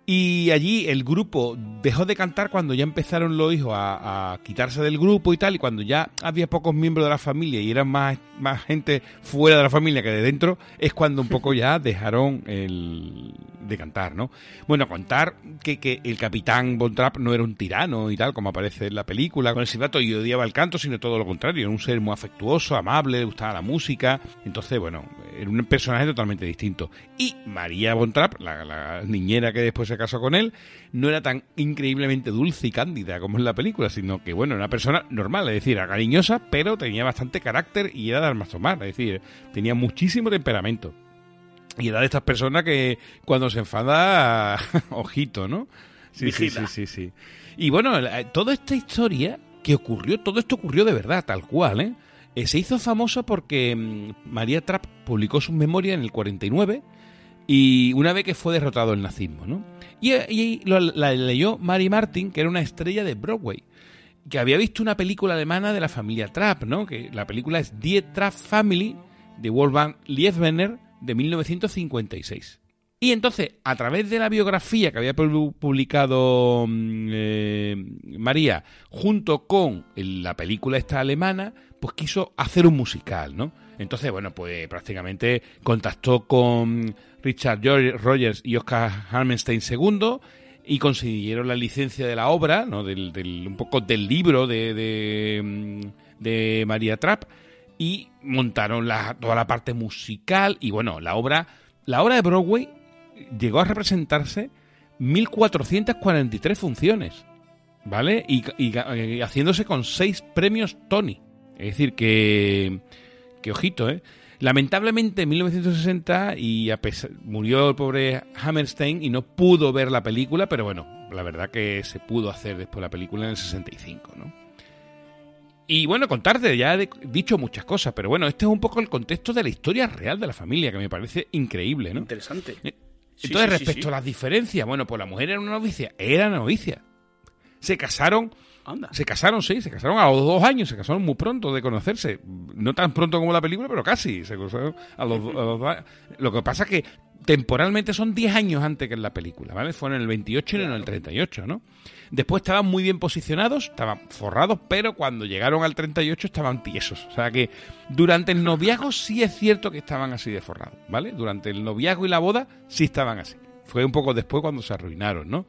Y allí el grupo dejó de cantar cuando ya empezaron los hijos a, a quitarse del grupo y tal, y cuando ya había pocos miembros de la familia y eran más, más gente fuera de la familia que de dentro, es cuando un poco ya dejaron el de cantar, ¿no? Bueno, contar que, que el capitán Von Trapp no era un tirano y tal, como aparece en la película, con el silbato y odiaba el canto, sino todo lo contrario, era un ser muy afectuoso, amable, le gustaba la música, entonces, bueno, era un personaje totalmente distinto. Y María Von Trapp, la, la niñera que después se casó con él, no era tan increíblemente dulce y cándida como en la película, sino que, bueno, era una persona normal, es decir, era cariñosa, pero tenía bastante carácter y era de armas tomar, es decir, tenía muchísimo temperamento. Y era de estas personas que cuando se enfada, ojito, ¿no? Sí, sí, sí, sí, sí. Y bueno, la- toda esta historia que ocurrió, todo esto ocurrió de verdad, tal cual, ¿eh? Eh, se hizo famosa porque mm, María Trapp publicó sus memorias en el 49 y una vez que fue derrotado el nazismo, ¿no? Y, y la leyó Mary Martin, que era una estrella de Broadway, que había visto una película alemana de la familia Trapp, ¿no? Que la película es Die Trapp Family de Wolfgang Liefbender de 1956. Y entonces, a través de la biografía que había pu- publicado mm, eh, María, junto con la película esta alemana, pues quiso hacer un musical, ¿no? Entonces, bueno, pues prácticamente contactó con Richard Jo- Rogers y Oscar Hammerstein II y consiguieron la licencia de la obra, ¿no? Del, del- un poco del libro de, de, mm, de María Trapp y montaron la, toda la parte musical y bueno, la obra, la obra de Broadway llegó a representarse 1443 funciones, ¿vale? Y, y y haciéndose con seis premios Tony. Es decir, que, que ojito, ¿eh? Lamentablemente en 1960 y a pesar- murió el pobre Hammerstein y no pudo ver la película, pero bueno, la verdad que se pudo hacer después la película en el 65, ¿no? Y bueno, contarte, ya he dicho muchas cosas, pero bueno, este es un poco el contexto de la historia real de la familia, que me parece increíble, ¿no? Interesante. Eh, Entonces, sí, sí, respecto sí. a las diferencias, bueno, pues la mujer era una novicia, era novicia. Se casaron, Anda. se casaron, sí, se casaron a los dos años, se casaron muy pronto de conocerse. No tan pronto como la película, pero casi. Se casaron a los, a los dos años. Lo que pasa es que temporalmente son 10 años antes que en la película, ¿vale? Fueron en el 28 y no en el 38, ¿no? Después estaban muy bien posicionados, estaban forrados, pero cuando llegaron al 38 estaban tiesos. O sea que durante el noviazgo sí es cierto que estaban así de forrados, ¿vale? Durante el noviazgo y la boda sí estaban así. Fue un poco después cuando se arruinaron, ¿no?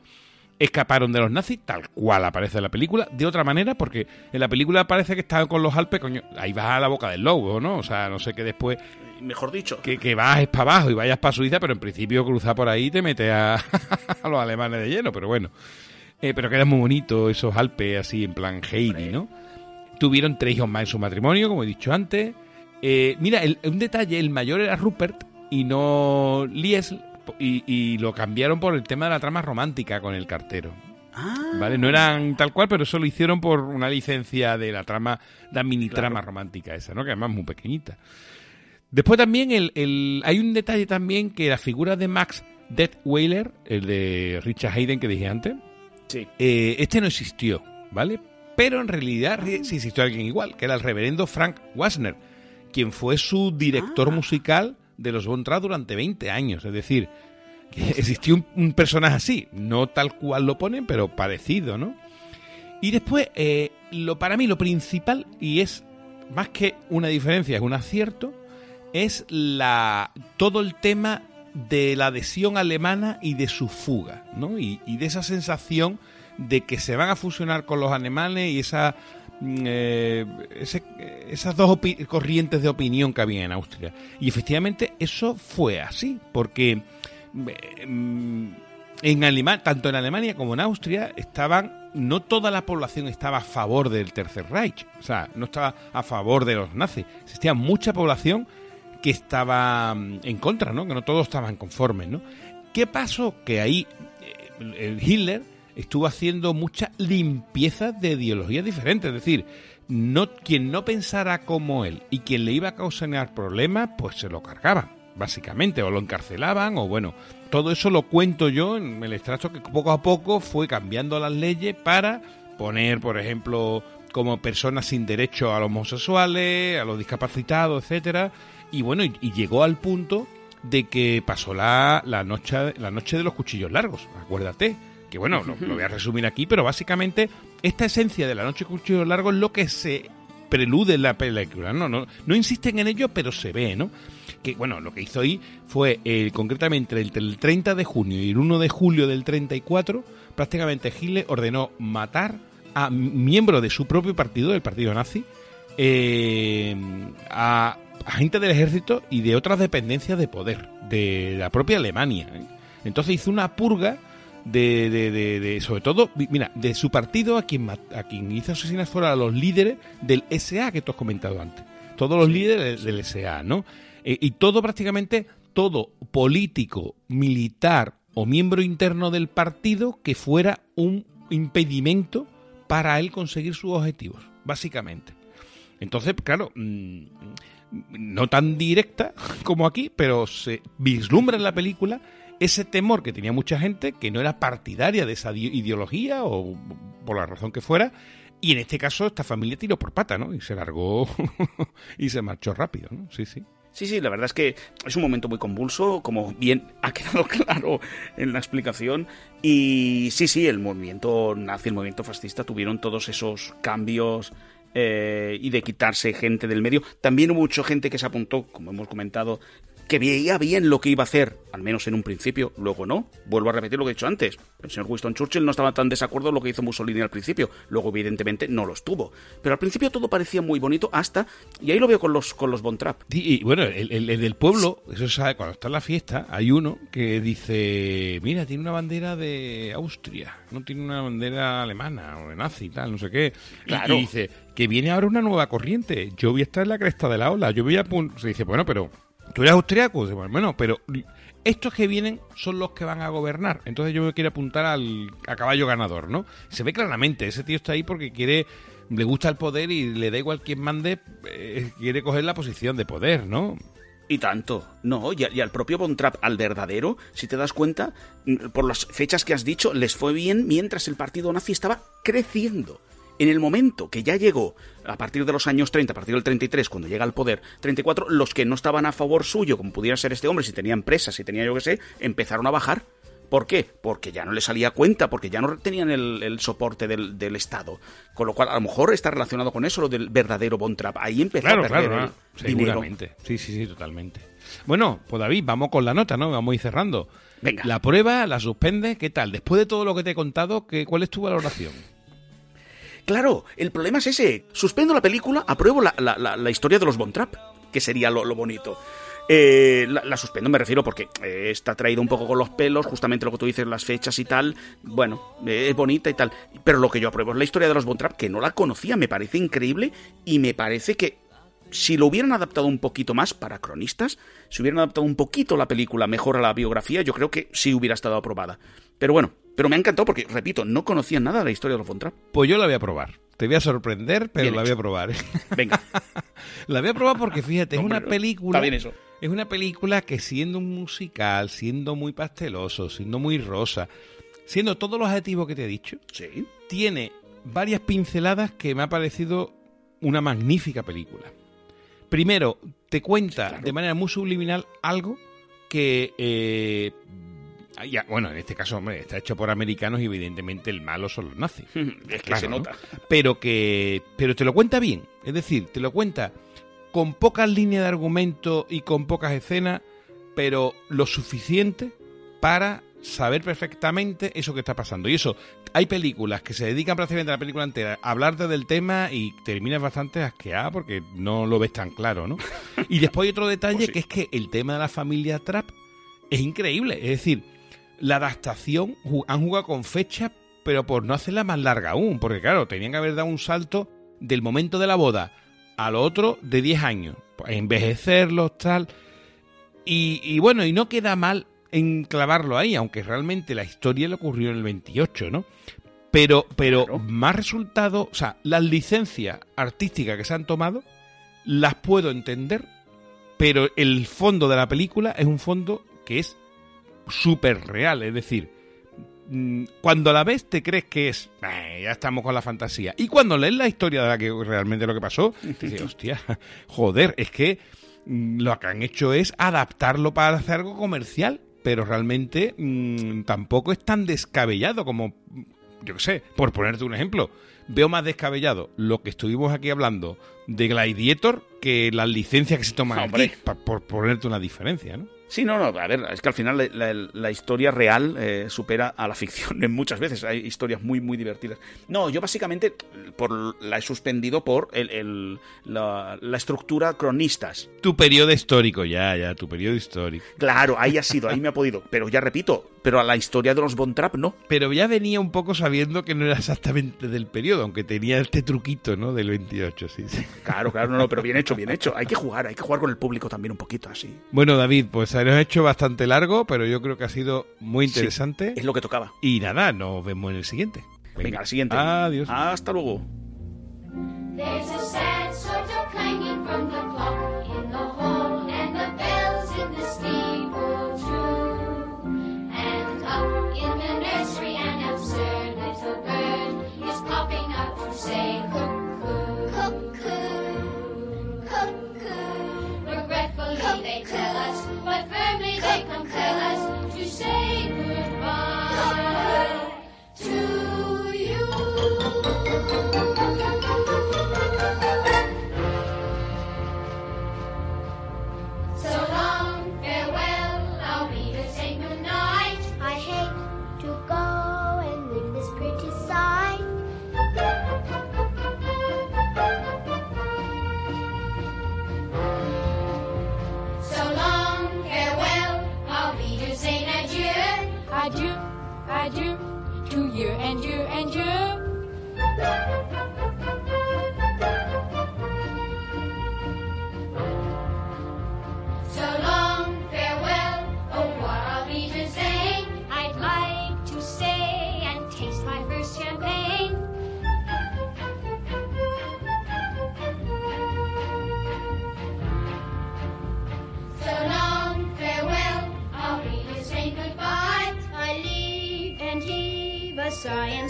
Escaparon de los nazis, tal cual aparece en la película, de otra manera, porque en la película parece que estaban con los Alpes, coño, ahí vas a la boca del lobo, ¿no? O sea, no sé qué después Mejor dicho. que, que vas para abajo y vayas para Suiza, pero en principio cruzar por ahí te mete a, a los alemanes de lleno, pero bueno. Eh, pero quedan muy bonitos esos Alpes así en plan Heidi, ¿no? Tuvieron tres hijos más en su matrimonio, como he dicho antes. Eh, mira, el- un detalle, el mayor era Rupert y no Liesl, y, y lo cambiaron por el tema de la trama romántica con el cartero. Ah, ¿Vale? No eran tal cual, pero eso lo hicieron por una licencia de la trama, la mini trama romántica esa, ¿no? Que además es muy pequeñita. Después también el, el- hay un detalle también que la figura de Max Detweiler, el de Richard Hayden que dije antes, sí. eh, este no existió, ¿vale? Pero en realidad re- sí existió alguien igual, que era el reverendo Frank Wasner, quien fue su director musical de los Von Trapp durante 20 años. Es decir, que existió un, personaje así, no tal cual lo ponen, pero parecido, ¿no? Y después, eh, lo, para mí lo principal, y es más que una diferencia, es un acierto, es la todo el tema de la adhesión alemana y de su fuga, ¿no? Y, y de esa sensación de que se van a fusionar con los alemanes y esa eh, ese- esas dos corrientes de opinión que había en Austria. Y efectivamente eso fue así, porque eh, mm, en tanto en Alemania como en Austria estaban, no toda la población estaba a favor del Tercer Reich, o sea, no estaba a favor de los nazis. Existía mucha población que estaba mm, en contra, ¿no? Que no todos estaban conformes, ¿no? ¿Qué pasó? Que ahí eh, el Hitler estuvo haciendo mucha limpieza de ideologías diferentes, es decir, no quien no pensara como él y quien le iba a causar problemas, pues se lo cargaba. básicamente, o lo encarcelaban, o bueno, todo eso lo cuento yo en el extracto que poco a poco fue cambiando las leyes para poner, por ejemplo, como personas sin derecho a los homosexuales, a los discapacitados, etcétera, y bueno, y, y llegó al punto de que pasó la, la noche la noche de los cuchillos largos, acuérdate, que bueno, lo, lo voy a resumir aquí, pero básicamente esta esencia de la noche de cuchillos largos es lo que se prelude en la película, no, no, no insisten en ello, pero se ve, ¿no? Que bueno, lo que hizo ahí fue eh, concretamente entre el 30 de junio y el 1 de julio del 34, prácticamente Hitler ordenó matar a miembros de su propio partido, del partido nazi, eh, a agentes del ejército y de otras dependencias de poder, de la propia Alemania. ¿eh? Entonces hizo una purga de, de, de, de- sobre todo, mira, de su partido a quien, a quien hizo asesinar fueron a los líderes del SA que tú has comentado antes. Todos los líderes del SA, ¿no? Eh, y todo prácticamente, todo político, militar o miembro interno del partido que fuera un impedimento para él conseguir sus objetivos, básicamente. Entonces, claro, mm, no tan directa como aquí, pero se vislumbra en la película ese temor que tenía mucha gente que no era partidaria de esa ideología o por la razón que fuera. Y en este caso, esta familia tiró por pata, ¿no? Y se largó y se marchó rápido, ¿no? Sí, sí. Sí, sí, la verdad es que es un momento muy convulso, como bien ha quedado claro en la explicación. Y sí, sí, el movimiento nazi, el movimiento fascista tuvieron todos esos cambios eh, y de quitarse gente del medio. También hubo mucha gente que se apuntó, como hemos comentado, que veía bien lo que iba a hacer, al menos en un principio, luego no. Vuelvo a repetir lo que he dicho antes. El señor Winston Churchill no estaba tan desacuerdo en lo que hizo Mussolini al principio, luego evidentemente no lo estuvo. Pero al principio todo parecía muy bonito hasta, y ahí lo veo con los, con los Von Trapp. Y bueno, el, el- el del pueblo, eso se sabe, cuando está en la fiesta, hay uno que dice, mira, tiene una bandera de Austria, no tiene una bandera alemana o de nazi y tal, no sé qué. Y- Claro. Y, dice, que viene ahora una nueva corriente, yo voy a estar en la cresta de la ola, yo voy a... pun-". Se dice, bueno, pero tú eres austriaco, bueno, pero estos que vienen son los que van a gobernar, entonces yo me quiero apuntar al a caballo ganador, ¿no? Se ve claramente, ese tío está ahí porque quiere le gusta el poder y le da igual quien mande, eh, quiere coger la posición de poder, ¿no? Y tanto. No, y, al propio Von Trapp, al verdadero, si te das cuenta, mm, por las fechas que has dicho, les fue bien mientras el partido nazi estaba creciendo. En el momento que ya llegó, a partir de los años 30, a partir del 33, cuando llega al poder, 34, los que no estaban a favor suyo, como pudiera ser este hombre, si tenía empresas, si tenía yo que sé, empezaron a bajar. ¿Por qué? Porque ya no le salía cuenta, porque ya no tenían el, el soporte del, del Estado. Con lo cual, a lo mejor está relacionado con eso, lo del verdadero Von Trapp. Ahí empezó Claro, a perder claro, el ah, dinero. seguramente. Sí, sí, sí, totalmente. Bueno, pues David, vamos con la nota, ¿no? Vamos a ir cerrando. Venga. La prueba, la suspende, ¿qué tal? Después de todo lo que te he contado, ¿qué, ¿cuál es tu valoración? Claro, el problema es ese. Suspendo la película, apruebo la, la- historia de los Von Trapp, que sería lo, lo bonito. Eh, la, suspendo, me refiero, porque eh, está traído un poco con los pelos, justamente lo que tú dices, las fechas y tal. Bueno, eh, es bonita y tal. Pero lo que yo apruebo es la historia de los Von Trapp, que no la conocía, me parece increíble y me parece que si lo hubieran adaptado un poquito más para cronistas, si hubieran adaptado un poquito la película mejor a la biografía, yo creo que sí hubiera estado aprobada. Pero bueno, pero me ha encantado porque, repito, no conocía nada de la historia de los Von Trapp. Pues yo la voy a probar. Te voy a sorprender, pero Bien la voy a probar. ¿eh? Venga. La voy a probar porque, fíjate, es una película... está bien eso. Es una película que siendo un musical, siendo muy pasteloso, siendo muy rosa, siendo todos los adjetivos que te he dicho, Sí. tiene varias pinceladas que me ha parecido una magnífica película. Primero, te cuenta claro. de manera muy subliminal algo que, eh, ya, bueno, en este caso, hombre, está hecho por americanos y evidentemente el malo son los nazis. Es que Claro, se ¿no? nota. Pero que, pero te lo cuenta bien, es decir, te lo cuenta con pocas líneas de argumento y con pocas escenas, pero lo suficiente para saber perfectamente eso que está pasando. Y eso, hay películas que se dedican prácticamente a la película entera a hablarte del tema y terminas bastante asqueada porque no lo ves tan claro, ¿no? Y después hay otro detalle Pues sí. que es que el tema de la familia Trap es increíble. Es decir, la adaptación han jugado con fecha, pero por no hacerla más larga aún, porque claro, tenían que haber dado un salto del momento de la boda al otro de 10 años, pues, envejecerlos, tal. Y, y bueno, y no queda mal enclavarlo ahí, aunque realmente la historia le ocurrió en el 28, ¿no? Pero, pero Claro. más resultado, o sea, las licencias artísticas que se han tomado, las puedo entender pero el fondo de la película es un fondo que es súper real, es decir, mm, cuando la ves te crees que es, "Eh, ya estamos con la fantasía, y cuando lees la historia de la que realmente lo que pasó, te dices, hostia, joder, es que mm, lo que han hecho es adaptarlo para hacer algo comercial, pero realmente mm, tampoco es tan descabellado como, yo qué sé, por ponerte un ejemplo, veo más descabellado lo que estuvimos aquí hablando de Gladiator que las licencias que se toman aquí, pa- por ponerte una diferencia, ¿no? Sí, no, no, a ver, es que al final la, la- la historia real eh, supera a la ficción en muchas veces. Hay historias muy, muy divertidas. No, yo básicamente por, la he suspendido por el, el- la, la estructura cronistas. Tu periodo histórico, ya, ya, tu periodo histórico. Claro, ahí ha sido, ahí me ha podido. Pero ya repito, pero a la historia de los Von Trapp no. Pero ya venía un poco sabiendo que no era exactamente del periodo, aunque tenía este truquito, ¿no? Del 28, sí, sí. Claro, claro, no, no, pero bien hecho, bien hecho. Hay que jugar, hay que jugar con el público también un poquito así. Bueno, David, pues se nos ha hecho bastante largo, pero yo creo que ha sido muy Sí, interesante. es lo que tocaba. Y nada, nos vemos en el siguiente. Venga, al siguiente. Adiós. Hasta luego. But firmly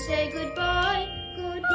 say goodbye, goodbye.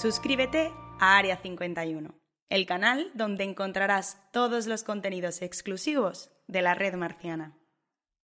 Suscríbete a Área 51, el canal donde encontrarás todos los contenidos exclusivos de la red marciana.